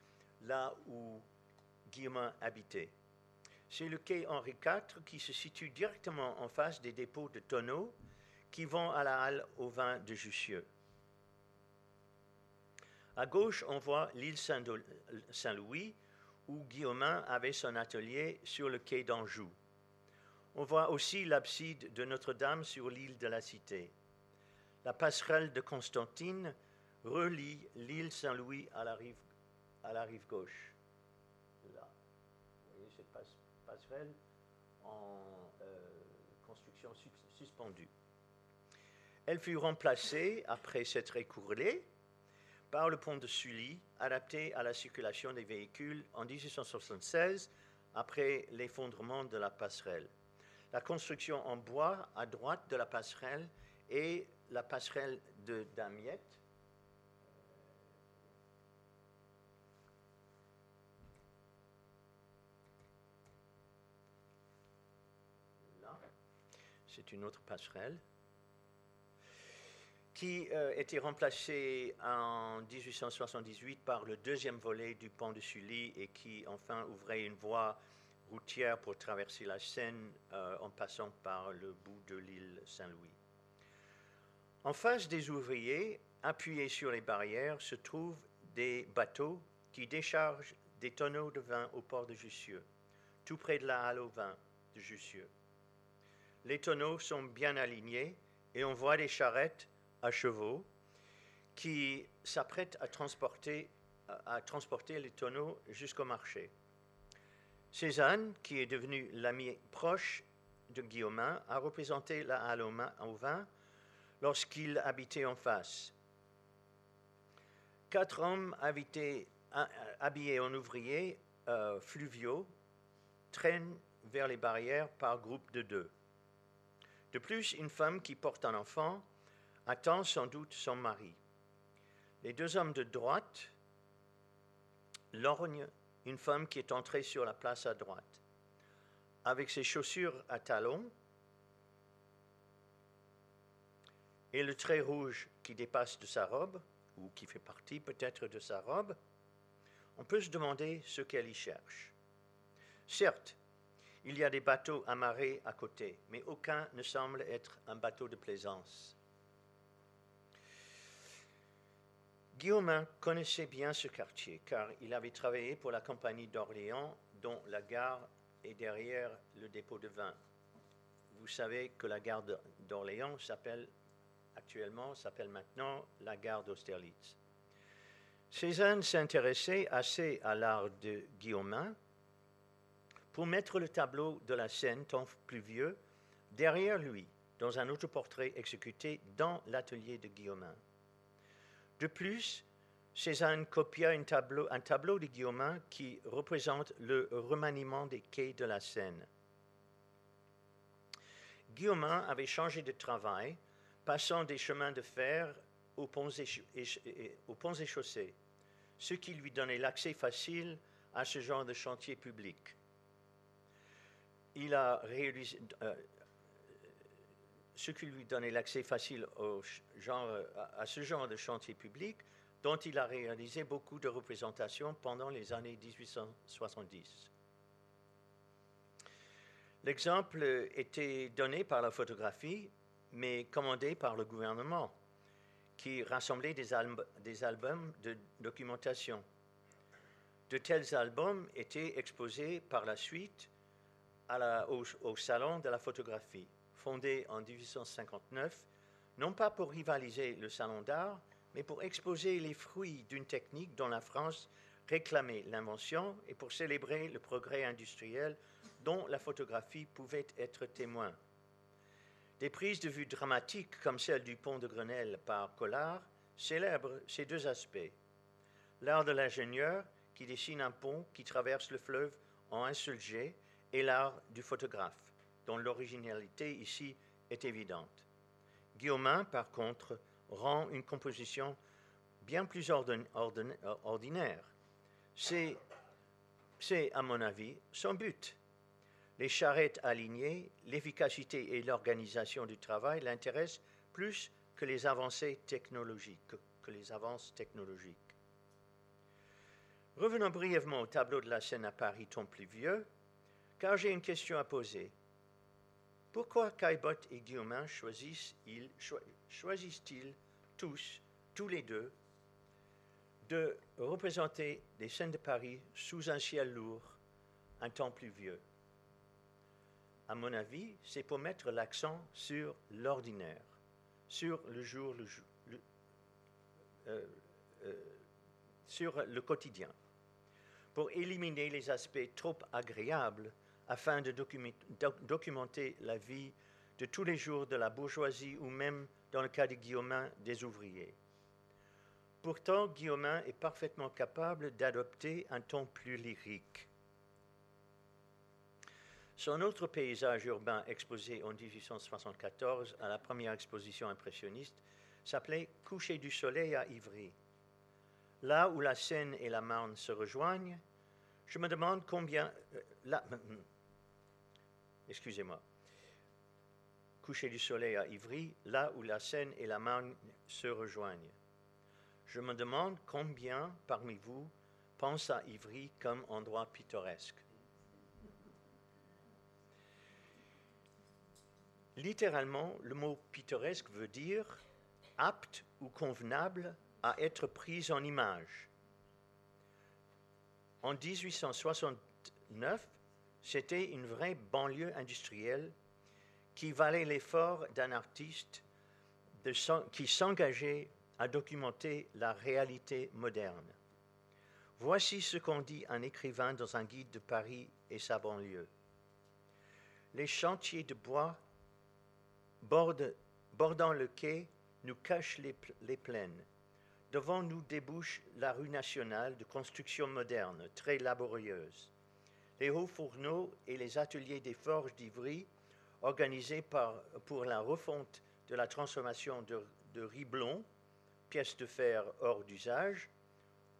là où Guillemin habitait. C'est le quai Henri IV qui se situe directement en face des dépôts de tonneaux qui vont à la halle au vin de Jussieu. À gauche, on voit l'île Saint-Louis, où Guillaumin avait son atelier sur le quai d'Anjou. On voit aussi l'abside de Notre-Dame sur l'île de la Cité. La passerelle de Constantine relie l'île Saint-Louis à la rive, gauche. Là. Vous voyez cette passerelle en euh, construction suspendue. Elle fut remplacée, après s'être écourlée, par le pont de Sully, adapté à la circulation des véhicules en 1876, après l'effondrement de la passerelle la construction en bois à droite de la passerelle et la passerelle de Damiette. C'est une autre passerelle qui euh, était remplacée en 1878 par le deuxième volet du pont de Sully et qui enfin ouvrait une voie routière pour traverser la Seine euh, en passant par le bout de l'île Saint-Louis. En face des ouvriers, appuyés sur les barrières, se trouvent des bateaux qui déchargent des tonneaux de vin au port de Jussieu, tout près de la halle au vin de Jussieu. Les tonneaux sont bien alignés et on voit des charrettes à chevaux qui s'apprêtent à transporter, les tonneaux jusqu'au marché. Cézanne, qui est devenu l'ami proche de Guillaumin, a représenté la halle au vin lorsqu'il habitait en face. Quatre hommes habillés en ouvriers euh, fluviaux traînent vers les barrières par groupe de deux. De plus, une femme qui porte un enfant attend sans doute son mari. Les deux hommes de droite lorgnent une femme qui est entrée sur la place à droite, avec ses chaussures à talons et le trait rouge qui dépasse de sa robe, ou qui fait partie peut-être de sa robe, on peut se demander ce qu'elle y cherche. Certes, il y a des bateaux amarrés à côté, mais aucun ne semble être un bateau de plaisance. Guillaumin connaissait bien ce quartier car il avait travaillé pour la compagnie d'Orléans dont la gare est derrière le dépôt de vin. Vous savez que la gare d'Orléans s'appelle actuellement, s'appelle maintenant la gare d'Austerlitz. Cézanne s'intéressait assez à l'art de Guillaumin pour mettre le tableau de la scène, tant plus vieux, derrière lui, dans un autoportrait exécuté dans l'atelier de Guillaumin. De plus, Cézanne copia un tableau, de Guillaumin qui représente le remaniement des quais de la Seine. Guillaumin avait changé de travail, passant des chemins de fer aux ponts et, chaussées, ce qui lui donnait l'accès facile à ce genre de chantier public. Il a réalisé, euh, ce qui lui donnait l'accès facile genre, à, ce genre de chantier public, dont il a réalisé beaucoup de représentations pendant les années 1870. L'exemple était donné par la photographie, mais commandé par le gouvernement, qui rassemblait des, albums de documentation. De tels albums étaient exposés par la suite au Salon de la photographie fondé en 1859, non pas pour rivaliser le salon d'art, mais pour exposer les fruits d'une technique dont la France réclamait l'invention et pour célébrer le progrès industriel dont la photographie pouvait être témoin. Des prises de vue dramatiques comme celle du pont de Grenelle par Collard célèbrent ces deux aspects. L'art de l'ingénieur qui dessine un pont qui traverse le fleuve en un seul jet et l'art du photographe dont l'originalité ici est évidente. Guillaumin, par contre, rend une composition bien plus ordinaire. C'est, à mon avis, son but. Les charrettes alignées, l'efficacité et l'organisation du travail l'intéressent plus que les avancées technologiques. Que les avances technologiques. Revenons brièvement au tableau de la scène à Paris ton plus vieux, car j'ai une question à poser. Pourquoi Caillebotte et Guillaumin choisissent-ils tous, tous les deux, de représenter les scènes de Paris sous un ciel lourd, un temps pluvieux? À mon avis, c'est pour mettre l'accent sur l'ordinaire, sur le jour, euh, euh, sur le quotidien, pour éliminer les aspects trop agréables afin de documenter la vie de tous les jours de la bourgeoisie ou même, dans le cas de Guillaumin, des ouvriers. Pourtant, Guillaumin est parfaitement capable d'adopter un ton plus lyrique. Son autre paysage urbain exposé en 1874 à la première exposition impressionniste s'appelait Coucher du soleil à Ivry. Là où la Seine et la Marne se rejoignent, je me demande combien. Euh, excusez-moi, coucher du soleil à Ivry, là où la Seine et la Marne se rejoignent. Je me demande combien parmi vous pensent à Ivry comme endroit pittoresque. Littéralement, le mot pittoresque veut dire apte ou convenable à être pris en image. En 1869, c'était une vraie banlieue industrielle qui valait l'effort d'un artiste qui s'engageait à documenter la réalité moderne. Voici ce qu'en dit un écrivain dans un guide de Paris et sa banlieue. Les chantiers de bois bordant le quai nous cachent les, les plaines. Devant nous débouche la rue nationale de construction moderne, très laborieuse les hauts fourneaux et les ateliers des forges d'Ivry, organisés pour la refonte de la transformation de, de riz de fer hors d'usage,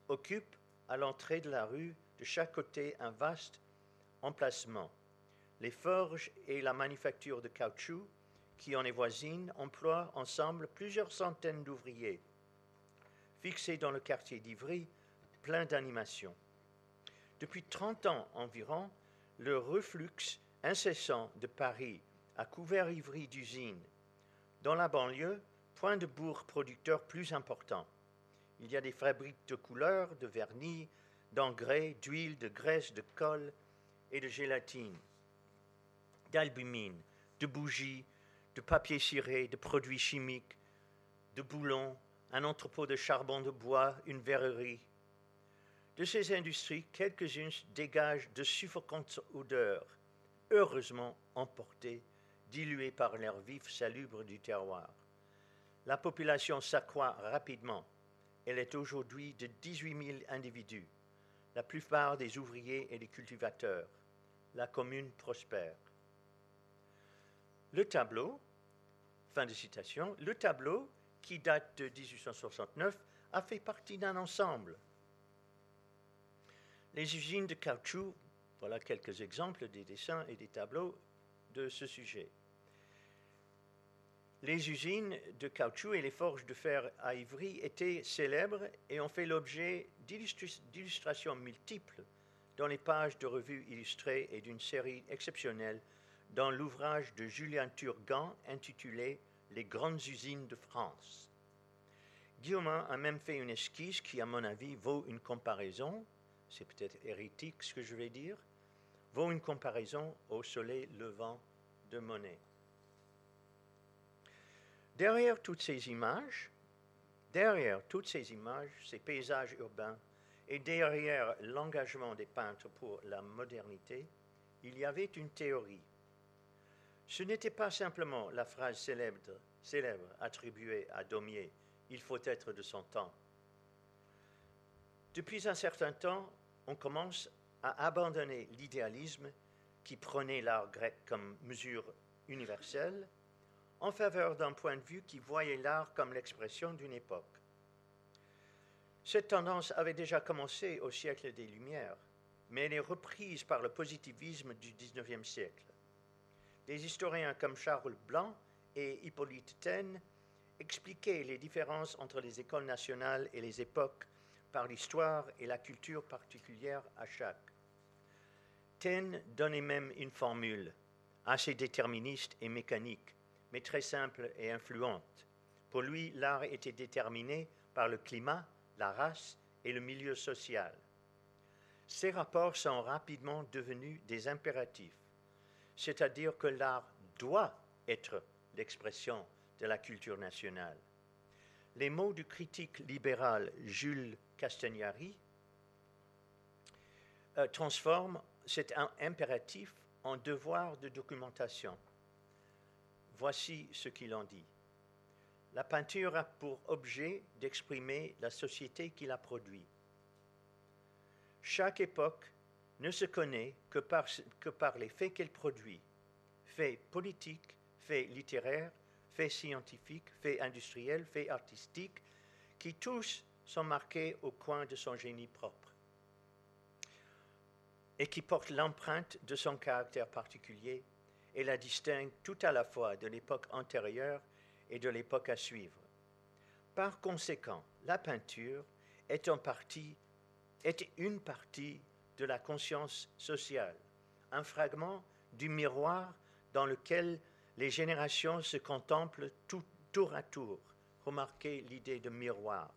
occupent à l'entrée de la rue de chaque côté un vaste emplacement. Les forges et la manufacture de caoutchouc, qui en est voisine, emploient ensemble plusieurs centaines d'ouvriers, fixés dans le quartier d'Ivry, plein d'animation. Depuis 30 ans environ, le reflux incessant de Paris a couvert Ivry d'usines. Dans la banlieue, point de bourg producteur plus important. Il y a des fabriques de couleurs, de vernis, d'engrais, d'huile, de graisse, de colle et de gélatine, d'albumine, de bougies, de papier ciré, de produits chimiques, de boulons, un entrepôt de charbon de bois, une verrerie. De ces industries, quelques-unes dégagent de suffocantes odeurs, heureusement emportées, diluées par l'air vif salubre du terroir. La population s'accroît rapidement. Elle est aujourd'hui de 18 000 individus, la plupart des ouvriers et des cultivateurs. La commune prospère. Le tableau, fin de citation, le tableau, qui date de 1869, a fait partie d'un ensemble. Les usines de caoutchouc, voilà quelques exemples des dessins et des tableaux de ce sujet. Les usines de caoutchouc et les forges de fer à Ivry étaient célèbres et ont fait l'objet d'illustrations multiples dans les pages de revues illustrées et d'une série exceptionnelle dans l'ouvrage de Julien Turgan intitulé Les grandes usines de France. Guillaume a même fait une esquisse qui, à mon avis, vaut une comparaison, c'est peut-être hérétique ce que je vais dire, vaut une comparaison au soleil levant de Monet. Derrière toutes ces images, derrière toutes ces images, ces paysages urbains, et derrière l'engagement des peintres pour la modernité, il y avait une théorie. Ce n'était pas simplement la phrase célèbre, célèbre attribuée à Daumier, il faut être de son temps. Depuis un certain temps, on commence à abandonner l'idéalisme qui prenait l'art grec comme mesure universelle en faveur d'un point de vue qui voyait l'art comme l'expression d'une époque. Cette tendance avait déjà commencé au siècle des Lumières, mais elle est reprise par le positivisme du XIXe siècle. Des historiens comme Charles Blanc et Hippolyte Taine expliquaient les différences entre les écoles nationales et les époques par l'histoire et la culture particulière à chaque. Taine donnait même une formule assez déterministe et mécanique mais très simple et influente. Pour lui, l'art était déterminé par le climat, la race et le milieu social. Ces rapports sont rapidement devenus des impératifs, c'est-à-dire que l'art doit être l'expression de la culture nationale. Les mots du critique libéral Jules Castagnari euh, transforment cet impératif en devoir de documentation. Voici ce qu'il en dit. La peinture a pour objet d'exprimer la société qui la produit. Chaque époque ne se connaît que par, que par les faits qu'elle produit, faits politiques, faits littéraires, faits scientifiques, faits industriels, faits artistiques, qui tous sont marqués au coin de son génie propre et qui portent l'empreinte de son caractère particulier et la distingue tout à la fois de l'époque antérieure et de l'époque à suivre. Par conséquent, la peinture est, en partie, est une partie de la conscience sociale, un fragment du miroir dans lequel les générations se contemplent tour à tour. Remarquez l'idée de miroir.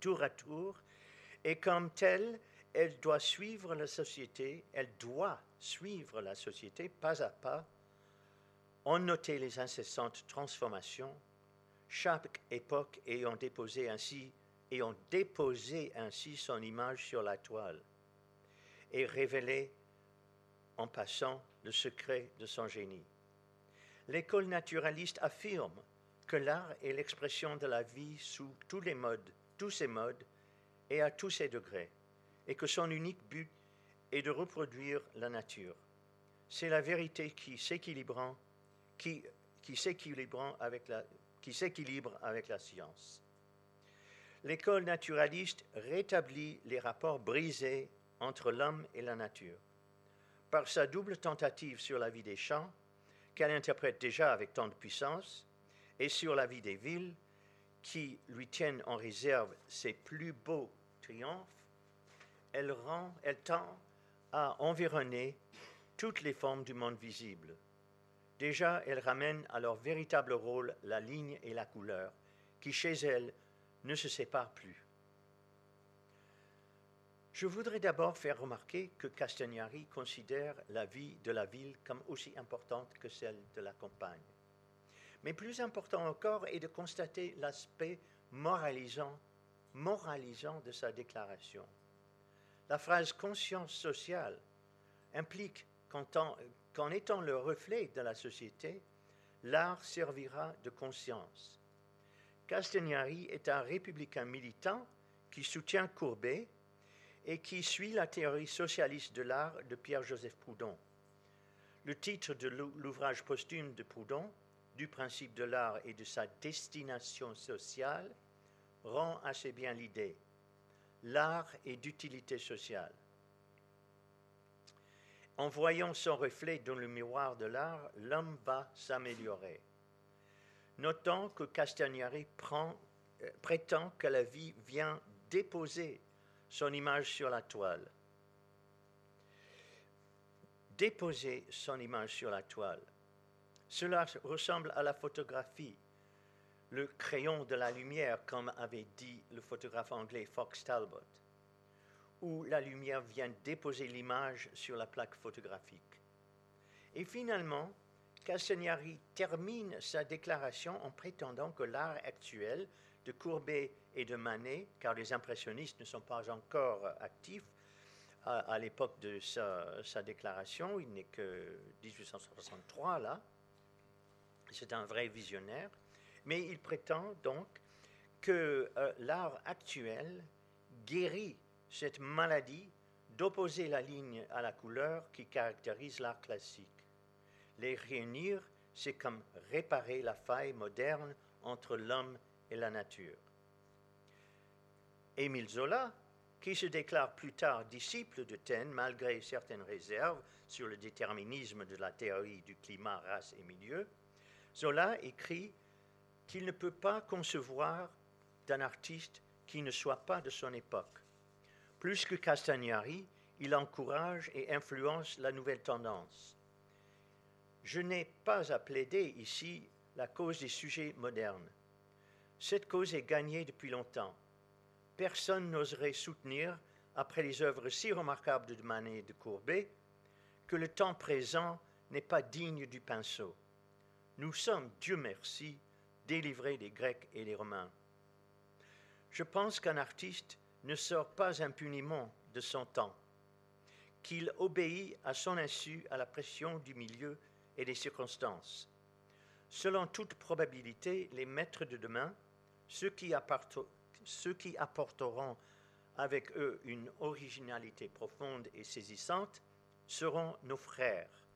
Tour à tour, et comme telle, elle doit suivre la société, elle doit suivre la société pas à pas, en noter les incessantes transformations, chaque époque ayant déposé ainsi, ayant déposé ainsi son image sur la toile, et révélé en passant le secret de son génie. L'école naturaliste affirme que l'art est l'expression de la vie sous tous les modes, tous ses modes et à tous ses degrés et que son unique but est de reproduire la nature. C'est la vérité qui s'équilibre qui, qui avec, la, qui s'équilibre avec la science. L'école naturaliste rétablit les rapports brisés entre l'homme et la nature. Par sa double tentative sur la vie des champs, qu'elle interprète déjà avec tant de puissance, et sur la vie des villes, qui lui tiennent en réserve ses plus beaux triomphes, elle, rend, elle tend à environner toutes les formes du monde visible. Déjà, elle ramène à leur véritable rôle la ligne et la couleur, qui chez elle ne se séparent plus. Je voudrais d'abord faire remarquer que Castagnari considère la vie de la ville comme aussi importante que celle de la campagne. Mais plus important encore est de constater l'aspect moralisant, moralisant de sa déclaration. La phrase conscience sociale implique qu'en étant le reflet de la société, l'art servira de conscience. Castagnari est un républicain militant qui soutient Courbet et qui suit la théorie socialiste de l'art de Pierre-Joseph Proudhon. Le titre de l'ouvrage posthume de Proudhon, Du principe de l'art et de sa destination sociale, rend assez bien l'idée. L'art est d'utilité sociale. En voyant son reflet dans le miroir de l'art, l'homme va s'améliorer. Notons que Castagnari euh, prétend que la vie vient déposer son image sur la toile. Déposer son image sur la toile. Cela ressemble à la photographie, le crayon de la lumière, comme avait dit le photographe anglais Fox Talbot, où la lumière vient déposer l'image sur la plaque photographique. Et finalement, Castagnari termine sa déclaration en prétendant que l'art actuel de Courbet et de Manet, car les impressionnistes ne sont pas encore actifs à, l'époque de sa, déclaration, il n'est que 1863 là, c'est un vrai visionnaire, mais il prétend donc que euh, l'art actuel guérit cette maladie d'opposer la ligne à la couleur qui caractérise l'art classique. Les réunir, c'est comme réparer la faille moderne entre l'homme et la nature. Émile Zola, qui se déclare plus tard disciple de Taine malgré certaines réserves sur le déterminisme de la théorie du climat, race et milieu, Zola écrit qu'il ne peut pas concevoir d'un artiste qui ne soit pas de son époque. Plus que Castagnari, il encourage et influence la nouvelle tendance. Je n'ai pas à plaider ici la cause des sujets modernes. Cette cause est gagnée depuis longtemps. Personne n'oserait soutenir, après les œuvres si remarquables de Manet et de Courbet, que le temps présent n'est pas digne du pinceau. Nous sommes, Dieu merci, délivrés des Grecs et des Romains. Je pense qu'un artiste ne sort pas impunément de son temps, qu'il obéit à son insu à la pression du milieu et des circonstances. Selon toute probabilité, les maîtres de demain, ceux qui, ceux qui apporteront avec eux une originalité profonde et saisissante, seront nos frères,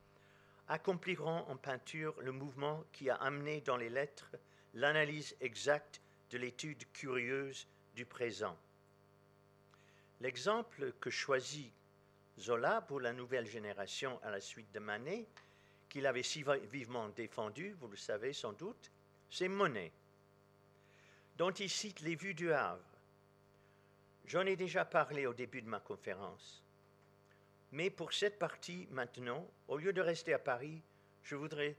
accompliront en peinture le mouvement qui a amené dans les lettres l'analyse exacte de l'étude curieuse du présent. L'exemple que choisit Zola pour la nouvelle génération à la suite de Manet qu'il avait si vivement défendu, vous le savez sans doute, c'est Monet, dont il cite les vues du Havre. J'en ai déjà parlé au début de ma conférence. Mais pour cette partie maintenant, au lieu de rester à Paris, je voudrais,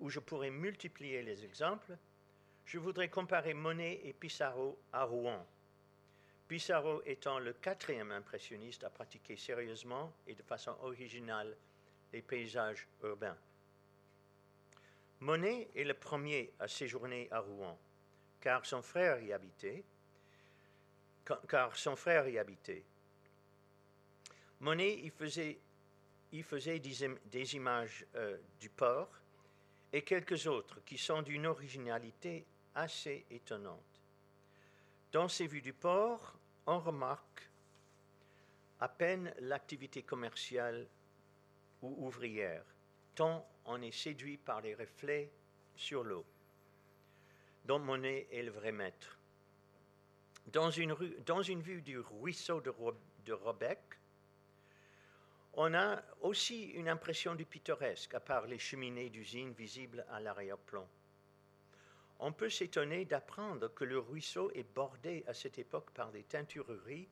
où je pourrais multiplier les exemples, je voudrais comparer Monet et Pissarro à Rouen. Pissarro étant le quatrième impressionniste à pratiquer sérieusement et de façon originale les paysages urbains. Monet est le premier à séjourner à Rouen, car son frère y habitait. Car y. Monet y faisait, y faisait des, images euh, du port et quelques autres qui sont d'une originalité assez étonnante. Dans ces vues du port, on remarque à peine l'activité commerciale ou ouvrière, tant on est séduit par les reflets sur l'eau, dont Monet est le vrai maître. Dans une, vue du ruisseau de, Robec, on a aussi une impression du pittoresque, à part les cheminées d'usine visibles à l'arrière-plan. On peut s'étonner d'apprendre que le ruisseau est bordé à cette époque par des teintureries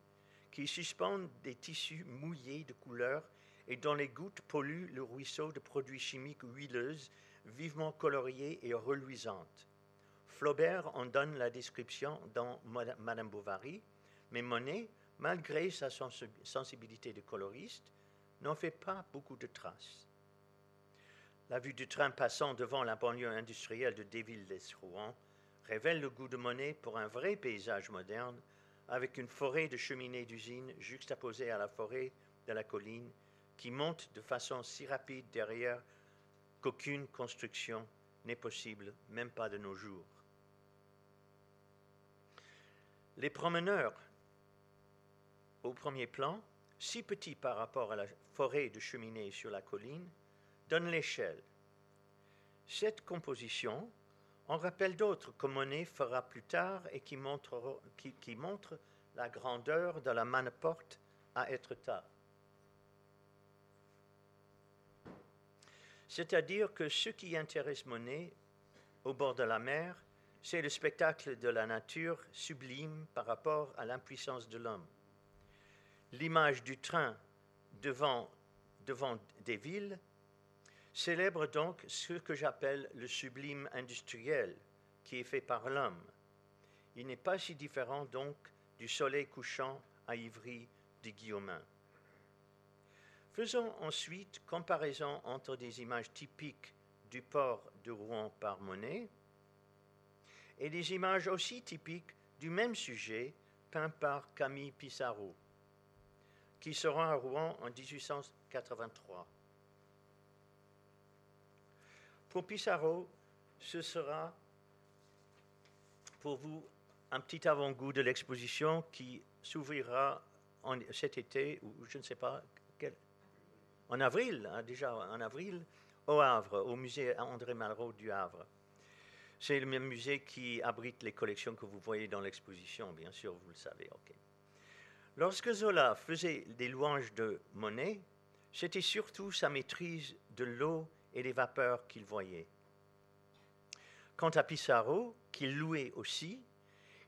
qui suspendent des tissus mouillés de couleurs et dont les gouttes polluent le ruisseau de produits chimiques huileuses, vivement coloriées et reluisantes. Flaubert en donne la description dans Madame Bovary, mais Monet, malgré sa sensibilité de coloriste, n'en fait pas beaucoup de traces. La vue du train passant devant la banlieue industrielle de Desvilles-les-Rouen révèle le goût de Monet pour un vrai paysage moderne, avec une forêt de cheminées d'usines juxtaposée à la forêt de la colline qui monte de façon si rapide derrière qu'aucune construction n'est possible, même pas de nos jours. Les promeneurs, au premier plan, si petits par rapport à la forêt de cheminées sur la colline, donnent l'échelle. Cette composition en rappelle d'autres que Monet fera plus tard et qui montrent, la grandeur de la porte à être tard. C'est-à-dire que ce qui intéresse Monet au bord de la mer, c'est le spectacle de la nature sublime par rapport à l'impuissance de l'homme. L'image du train devant, devant des villes célèbre donc ce que j'appelle le sublime industriel qui est fait par l'homme. Il n'est pas si différent donc du soleil couchant à Ivry de Guillaumin. Faisons ensuite comparaison entre des images typiques du port de Rouen par Monet et des images aussi typiques du même sujet peint par Camille Pissarro, qui sera à Rouen en 1883. Pour Pissarro, ce sera pour vous un petit avant-goût de l'exposition qui s'ouvrira cet été, ou je ne sais pas, en avril, hein, déjà en avril, au Havre, au musée André Malraux du Havre. C'est le même musée qui abrite les collections que vous voyez dans l'exposition, bien sûr, vous le savez. Lorsque Zola faisait des louanges de Monet, c'était surtout sa maîtrise de l'eau et des vapeurs qu'il voyait. Quant à Pissarro, qu'il louait aussi,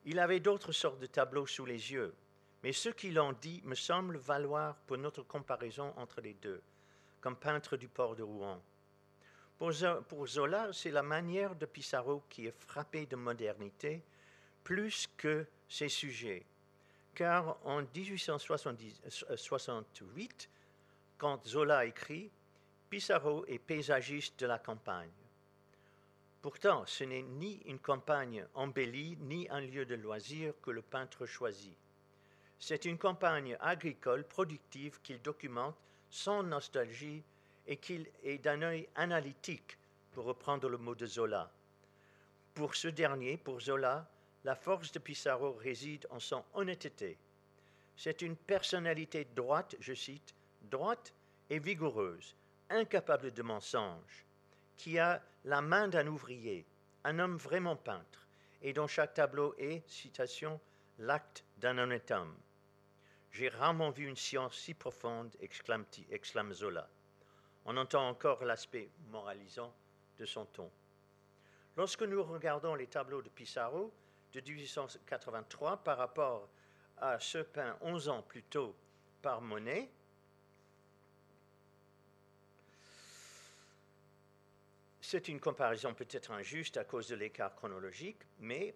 il avait d'autres sortes de tableaux sous les yeux, mais ce qu'il en dit me semble valoir pour notre comparaison entre les deux, comme peintre du port de Rouen. Pour Zola, c'est la manière de Pissarro qui est frappée de modernité plus que ses sujets. Car en 1868, quand Zola écrit, Pissarro est paysagiste de la campagne. Pourtant, ce n'est ni une campagne embellie, ni un lieu de loisir que le peintre choisit. C'est une campagne agricole productive qu'il documente sans nostalgie et qu'il est d'un œil analytique, pour reprendre le mot de Zola. Pour ce dernier, pour Zola, la force de Pissarro réside en son honnêteté. C'est une personnalité droite, je cite, droite et vigoureuse, incapable de mensonge, qui a la main d'un ouvrier, un homme vraiment peintre, et dont chaque tableau est, citation, l'acte d'un honnête homme. J'ai rarement vu une science si profonde, exclame, exclame Zola. On entend encore l'aspect moralisant de son ton. Lorsque nous regardons les tableaux de Pissarro de 1883 par rapport à ceux peints 11 ans plus tôt par Monet, c'est une comparaison peut-être injuste à cause de l'écart chronologique, mais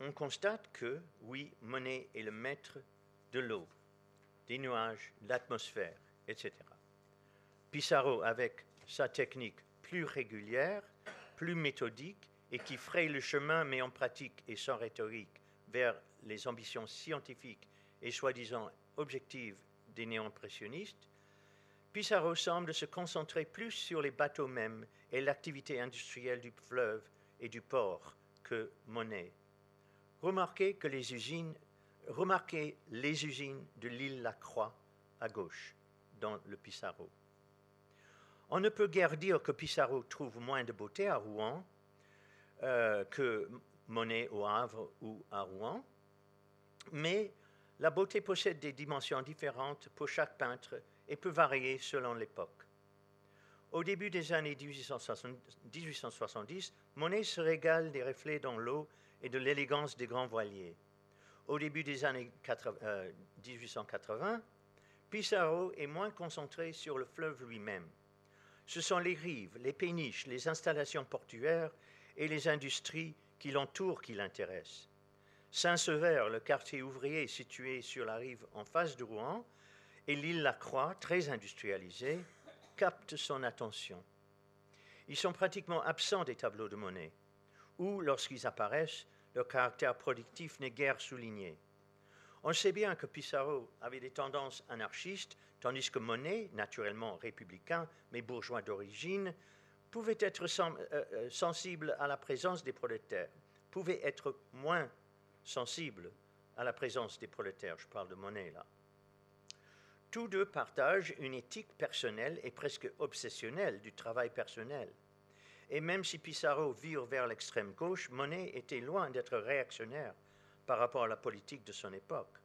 on constate que, oui, Monet est le maître de l'eau, des nuages, de l'atmosphère, etc. Pissarro, avec sa technique plus régulière, plus méthodique et qui fraye le chemin, mais en pratique et sans rhétorique, vers les ambitions scientifiques et soi-disant objectives des néo-impressionnistes, Pissarro semble se concentrer plus sur les bateaux mêmes et l'activité industrielle du fleuve et du port que Monet. Remarquez que les usines, remarquez les usines de l'île Lacroix à gauche dans le Pissarro. On ne peut guère dire que Pissarro trouve moins de beauté à Rouen euh, que Monet au Havre ou à Rouen, mais la beauté possède des dimensions différentes pour chaque peintre et peut varier selon l'époque. Au début des années 1870, Monet se régale des reflets dans l'eau et de l'élégance des grands voiliers. Au début des années 1880, euh, Pissarro est moins concentré sur le fleuve lui-même. Ce sont les rives, les péniches, les installations portuaires et les industries qui l'entourent qui l'intéressent. Saint-Sever, le quartier ouvrier situé sur la rive en face de Rouen, et l'île La Croix, très industrialisée, captent son attention. Ils sont pratiquement absents des tableaux de Monet, ou lorsqu'ils apparaissent, leur caractère productif n'est guère souligné. On sait bien que Pissarro avait des tendances anarchistes, tandis que Monet, naturellement républicain, mais bourgeois d'origine, pouvait être euh, euh, sensible à la présence des prolétaires, pouvait être moins sensible à la présence des prolétaires. Je parle de Monet là. Tous deux partagent une éthique personnelle et presque obsessionnelle du travail personnel. Et même si Pissarro vire vers l'extrême gauche, Monet était loin d'être réactionnaire par rapport à la politique de son époque.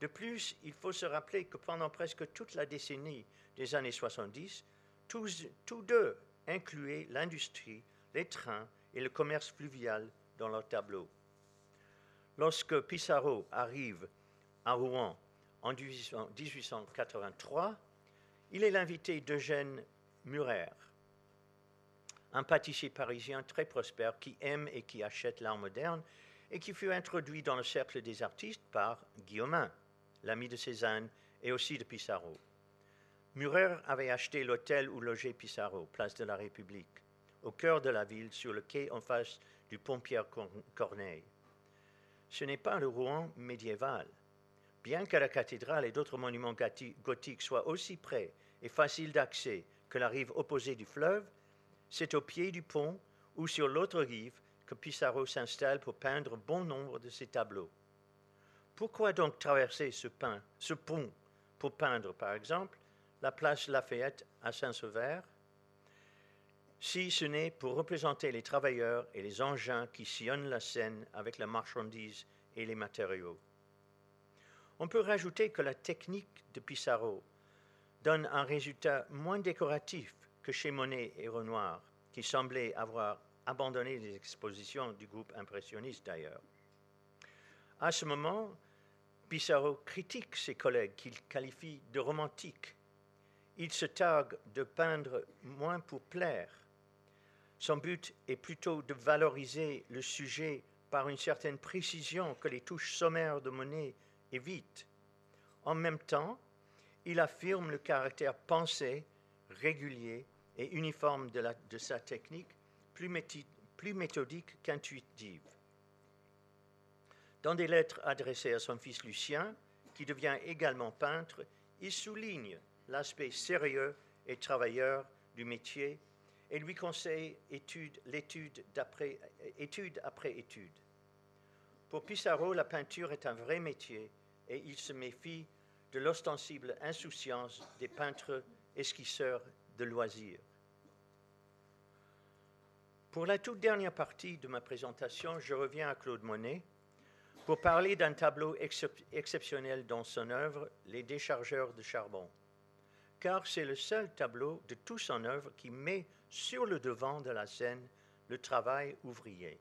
De plus, il faut se rappeler que pendant presque toute la décennie des années 70, tous, tous deux incluaient l'industrie, les trains et le commerce fluvial dans leur tableau. Lorsque Pissarro arrive à Rouen en 1883, il est l'invité d'Eugène Murer, un pâtissier parisien très prospère qui aime et qui achète l'art moderne et qui fut introduit dans le cercle des artistes par Guillaumin, l'ami de Cézanne et aussi de Pissarro. Murer avait acheté l'hôtel où logeait Pissarro, place de la République, au cœur de la ville, sur le quai en face du pont Pierre-Corneille. Ce n'est pas le Rouen médiéval. Bien que la cathédrale et d'autres monuments gothiques soient aussi près et faciles d'accès que la rive opposée du fleuve, c'est au pied du pont ou sur l'autre rive que Pissarro s'installe pour peindre bon nombre de ses tableaux. Pourquoi donc traverser ce, pont pour peindre, par exemple, la place Lafayette à Saint-Sauveur, si ce n'est pour représenter les travailleurs et les engins qui sillonnent la Seine avec la marchandise et les matériaux? On peut rajouter que la technique de Pissarro donne un résultat moins décoratif que chez Monet et Renoir, qui semblaient avoir abandonné les expositions du groupe impressionniste d'ailleurs. À ce moment, Pissarro critique ses collègues qu'il qualifie de romantiques. Il se targue de peindre moins pour plaire. Son but est plutôt de valoriser le sujet par une certaine précision que les touches sommaires de Monet évitent. En même temps, il affirme le caractère pensé, régulier et uniforme de, de sa technique, plus, plus méthodique qu'intuitive. Dans des lettres adressées à son fils Lucien, qui devient également peintre, il souligne l'aspect sérieux et travailleur du métier et lui conseille l'étude après étude. Pour Pissarro, la peinture est un vrai métier et il se méfie de l'ostensible insouciance des peintres esquisseurs de loisirs. Pour la toute dernière partie de ma présentation, je reviens à Claude Monet pour parler d'un tableau exceptionnel dans son œuvre, Les déchargeurs de charbon, car c'est le seul tableau de tout son œuvre qui met sur le devant de la scène le travail ouvrier.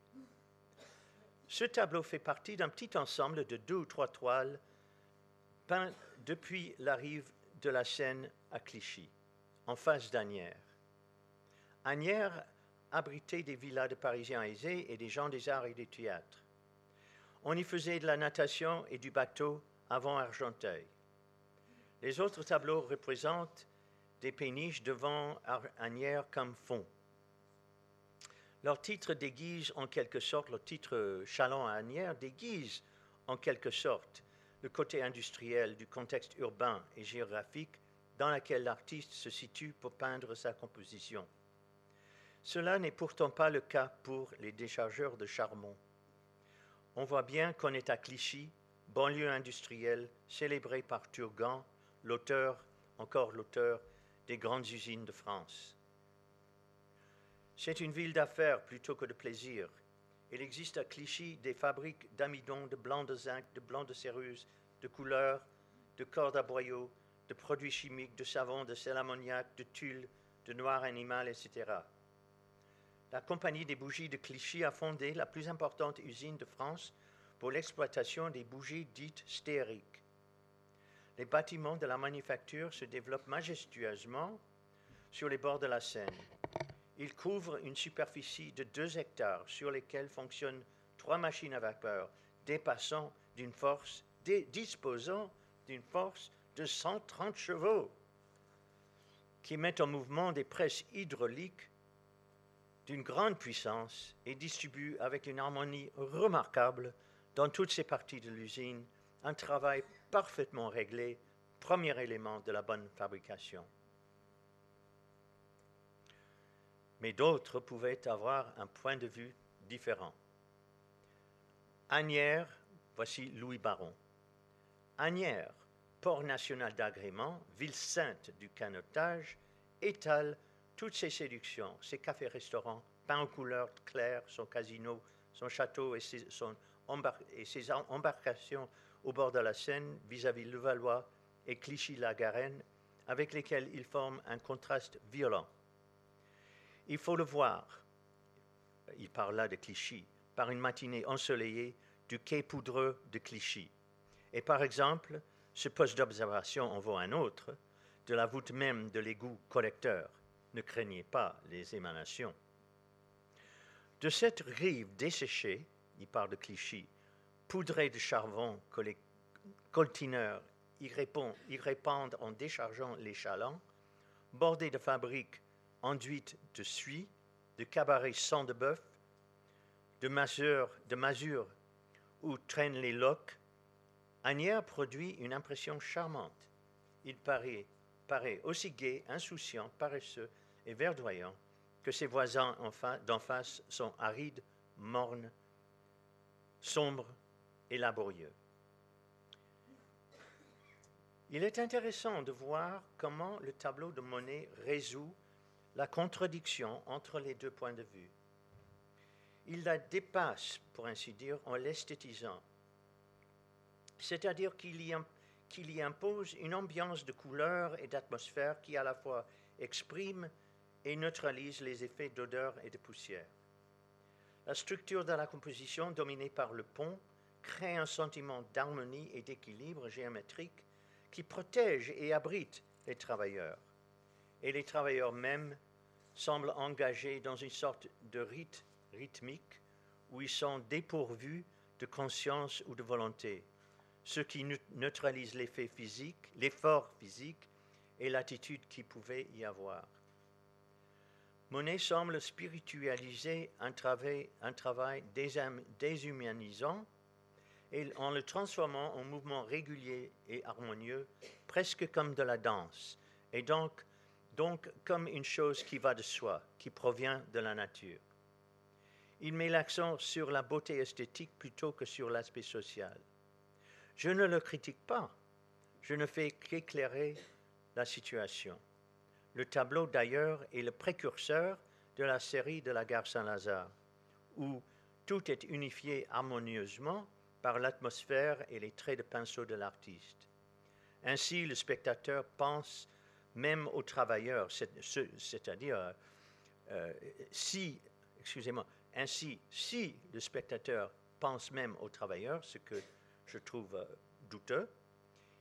Ce tableau fait partie d'un petit ensemble de deux ou trois toiles peintes depuis la rive de la Seine à Clichy, en face d'Anières. Agnières abritait des villas de Parisiens aisés et des gens des arts et des théâtres. On y faisait de la natation et du bateau avant Argenteuil. Les autres tableaux représentent des péniches devant Agnières comme fond. Leur titre déguise en quelque sorte, leur titre Chalon à Agnières déguise en quelque sorte le côté industriel du contexte urbain et géographique dans lequel l'artiste se situe pour peindre sa composition. Cela n'est pourtant pas le cas pour les déchargeurs de charbon on voit bien qu'on est à Clichy, banlieue industrielle, célébrée par Turgan, l'auteur, encore l'auteur, des grandes usines de France. C'est une ville d'affaires plutôt que de plaisir. Il existe à Clichy des fabriques d'amidon, de blanc de zinc, de blanc de céruse, de couleurs, de cordes à boyaux, de produits chimiques, de savon, de sel ammoniaque, de tulle, de noir animal, etc la Compagnie des bougies de Clichy a fondé la plus importante usine de France pour l'exploitation des bougies dites stériques. Les bâtiments de la manufacture se développent majestueusement sur les bords de la Seine. Ils couvrent une superficie de 2 hectares sur lesquels fonctionnent trois machines à vapeur dépassant d'une force, disposant d'une force de 130 chevaux, qui mettent en mouvement des presses hydrauliques d'une grande puissance et distribue avec une harmonie remarquable dans toutes ces parties de l'usine un travail parfaitement réglé, premier élément de la bonne fabrication. Mais d'autres pouvaient avoir un point de vue différent. Agnières, voici Louis Baron. Agnières, port national d'agrément, ville sainte du canotage, étale toutes ses séductions, ses cafés-restaurants, peints aux couleurs claires, son casino, son château et ses, embarcations au bord de la Seine vis-à-vis -vis Levallois et Clichy-la-Garenne, avec lesquels il forme un contraste violent. Il faut le voir, il parle là de Clichy, par une matinée ensoleillée du quai poudreux de Clichy. Et par exemple, ce poste d'observation en vaut un autre, de la voûte même de l'égout collecteur. Ne craignez pas les émanations. De cette rive desséchée, il parle de Clichy, poudrée de charbon que les coltineurs y, répandent en déchargeant les chalands, bordée de fabriques enduites de suie, de cabarets sans de bœuf, de masures, de où traînent les loques, Agnières produit une impression charmante. Il paraît, paraît aussi gai, insouciant, paresseux et verdoyant que ses voisins d'en face sont arides, mornes, sombres et laborieux. Il est intéressant de voir comment le tableau de Monet résout la contradiction entre les deux points de vue. Il la dépasse, pour ainsi dire, en l'esthétisant c'est-à-dire qu'il y, impose une ambiance de couleur et d'atmosphère qui à la fois exprime et neutralise les effets d'odeur et de poussière. La structure de la composition, dominée par le pont, crée un sentiment d'harmonie et d'équilibre géométrique qui protège et abrite les travailleurs. Et les travailleurs mêmes semblent engagés dans une sorte de rite rythmique où ils sont dépourvus de conscience ou de volonté ce qui neutralise l'effet physique, l'effort physique et l'attitude qui pouvait y avoir. Monet semble spiritualiser un travail, déshumanisant et en le transformant en mouvement régulier et harmonieux, presque comme de la danse, et donc comme une chose qui va de soi, qui provient de la nature. Il met l'accent sur la beauté esthétique plutôt que sur l'aspect social. Je ne le critique pas, je ne fais qu'éclairer la situation. Le tableau, d'ailleurs, est le précurseur de la série de la gare Saint-Lazare, où tout est unifié harmonieusement par l'atmosphère et les traits de pinceau de l'artiste. Ainsi, le spectateur pense même aux travailleurs, c'est-à-dire, euh, si, excusez-moi, ainsi, si le spectateur pense même aux travailleurs, ce que je trouve euh, douteux,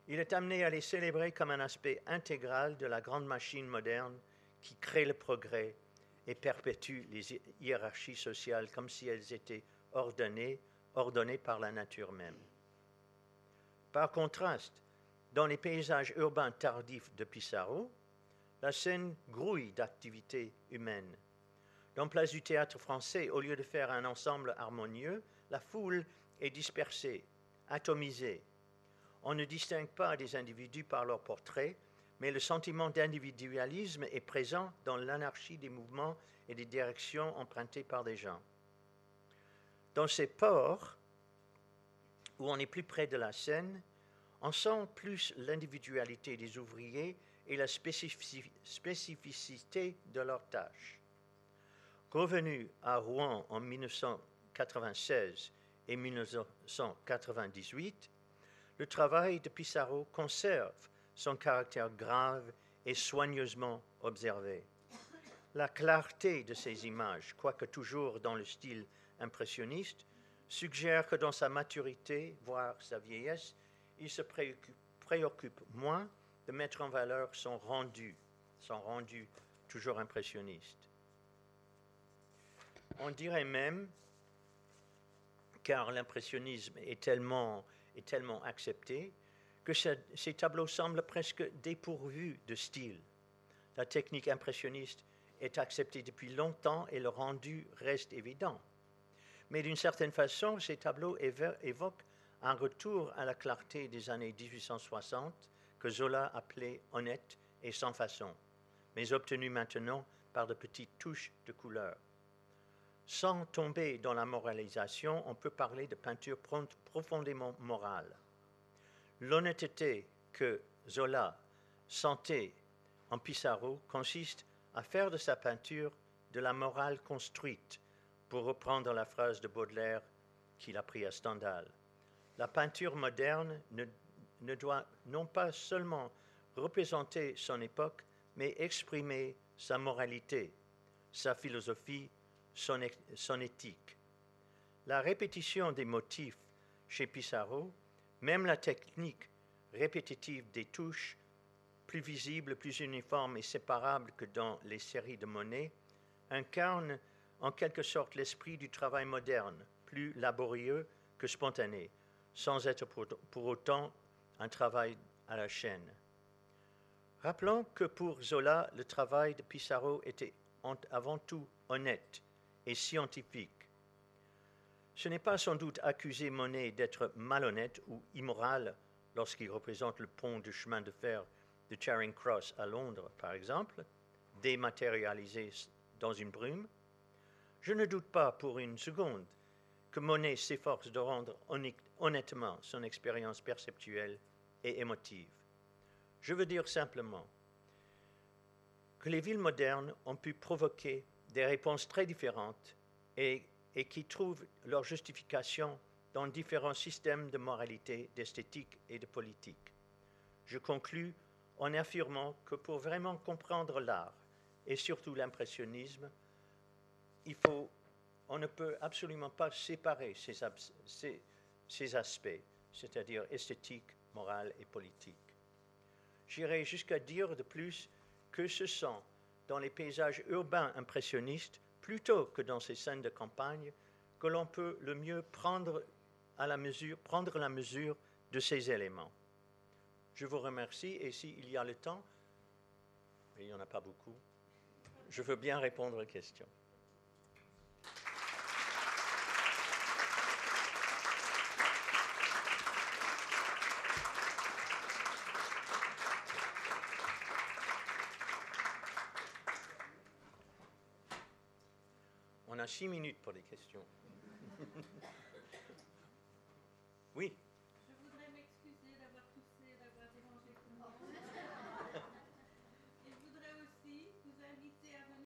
il est amené à les célébrer comme un aspect intégral de la grande machine moderne qui crée le progrès et perpétue les hiérarchies sociales comme si elles étaient ordonnées, ordonnées par la nature même. Par contraste, dans les paysages urbains tardifs de Pissarro, la scène grouille d'activités humaines. Dans Place du théâtre français, au lieu de faire un ensemble harmonieux, la foule est dispersée, atomisés. On ne distingue pas des individus par leur portrait, mais le sentiment d'individualisme est présent dans l'anarchie des mouvements et des directions empruntées par des gens. Dans ces ports, où on est plus près de la scène, on sent plus l'individualité des ouvriers et la spécificité de leurs tâches. Revenu à Rouen en 1996 et 1998, le travail de Pissarro conserve son caractère grave et soigneusement observé. La clarté de ces images, quoique toujours dans le style impressionniste, suggère que dans sa maturité, voire sa vieillesse, il se préoccupe, préoccupe moins de mettre en valeur son rendu, son rendu toujours impressionniste. On dirait même car l'impressionnisme est tellement, est tellement accepté que ces tableaux semblent presque dépourvus de style. La technique impressionniste est accepté depuis longtemps et le rendu reste évident. Mais d'une certaine façon, ces tableaux évoquent un retour à la clarté des années 1860 que Zola appelait honnête et sans façon, mais obtenu maintenant par de petites touches de couleur. Sans tomber dans la moralisation, on peut parler de peinture profondément morale. L'honnêteté que Zola sentait en Pissarro consiste à faire de sa peinture de la morale construite, pour reprendre la phrase de Baudelaire qu'il a pris à Stendhal. La peinture moderne ne, ne doit non pas seulement représenter son époque, mais exprimer sa moralité, sa philosophie, son, éthique. La répétition des motifs chez Pissarro, même la technique répétitive des touches, plus visible, plus uniforme et séparable que dans les séries de Monet, incarne en quelque sorte l'esprit du travail moderne, plus laborieux que spontané, sans être pour, autant un travail à la chaîne. Rappelons que pour Zola, le travail de Pissarro était avant tout honnête et scientifique. Ce n'est pas sans doute accuser Monet d'être malhonnête ou immoral lorsqu'il représente le pont du chemin de fer de Charing Cross à Londres, par exemple, dématérialisé dans une brume, je ne doute pas pour une seconde que Monet s'efforce de rendre honnêtement son expérience perceptuelle et émotive. Je veux dire simplement que les villes modernes ont pu provoquer des réponses très différentes et, qui trouvent leur justification dans différents systèmes de moralité, d'esthétique et de politique. Je conclus en affirmant que pour vraiment comprendre l'art, et surtout l'impressionnisme, il faut, on ne peut absolument pas séparer ces, ces aspects, c'est-à-dire esthétique, morale et politique. J'irai jusqu'à dire de plus que ce sont dans les paysages urbains impressionnistes, plutôt que dans ces scènes de campagne, que l'on peut le mieux prendre, à la mesure, prendre la mesure de ces éléments. Je vous remercie et s'il y a le temps, mais il n'y en a pas beaucoup, je veux bien répondre aux questions. Six minutes pour les questions. oui.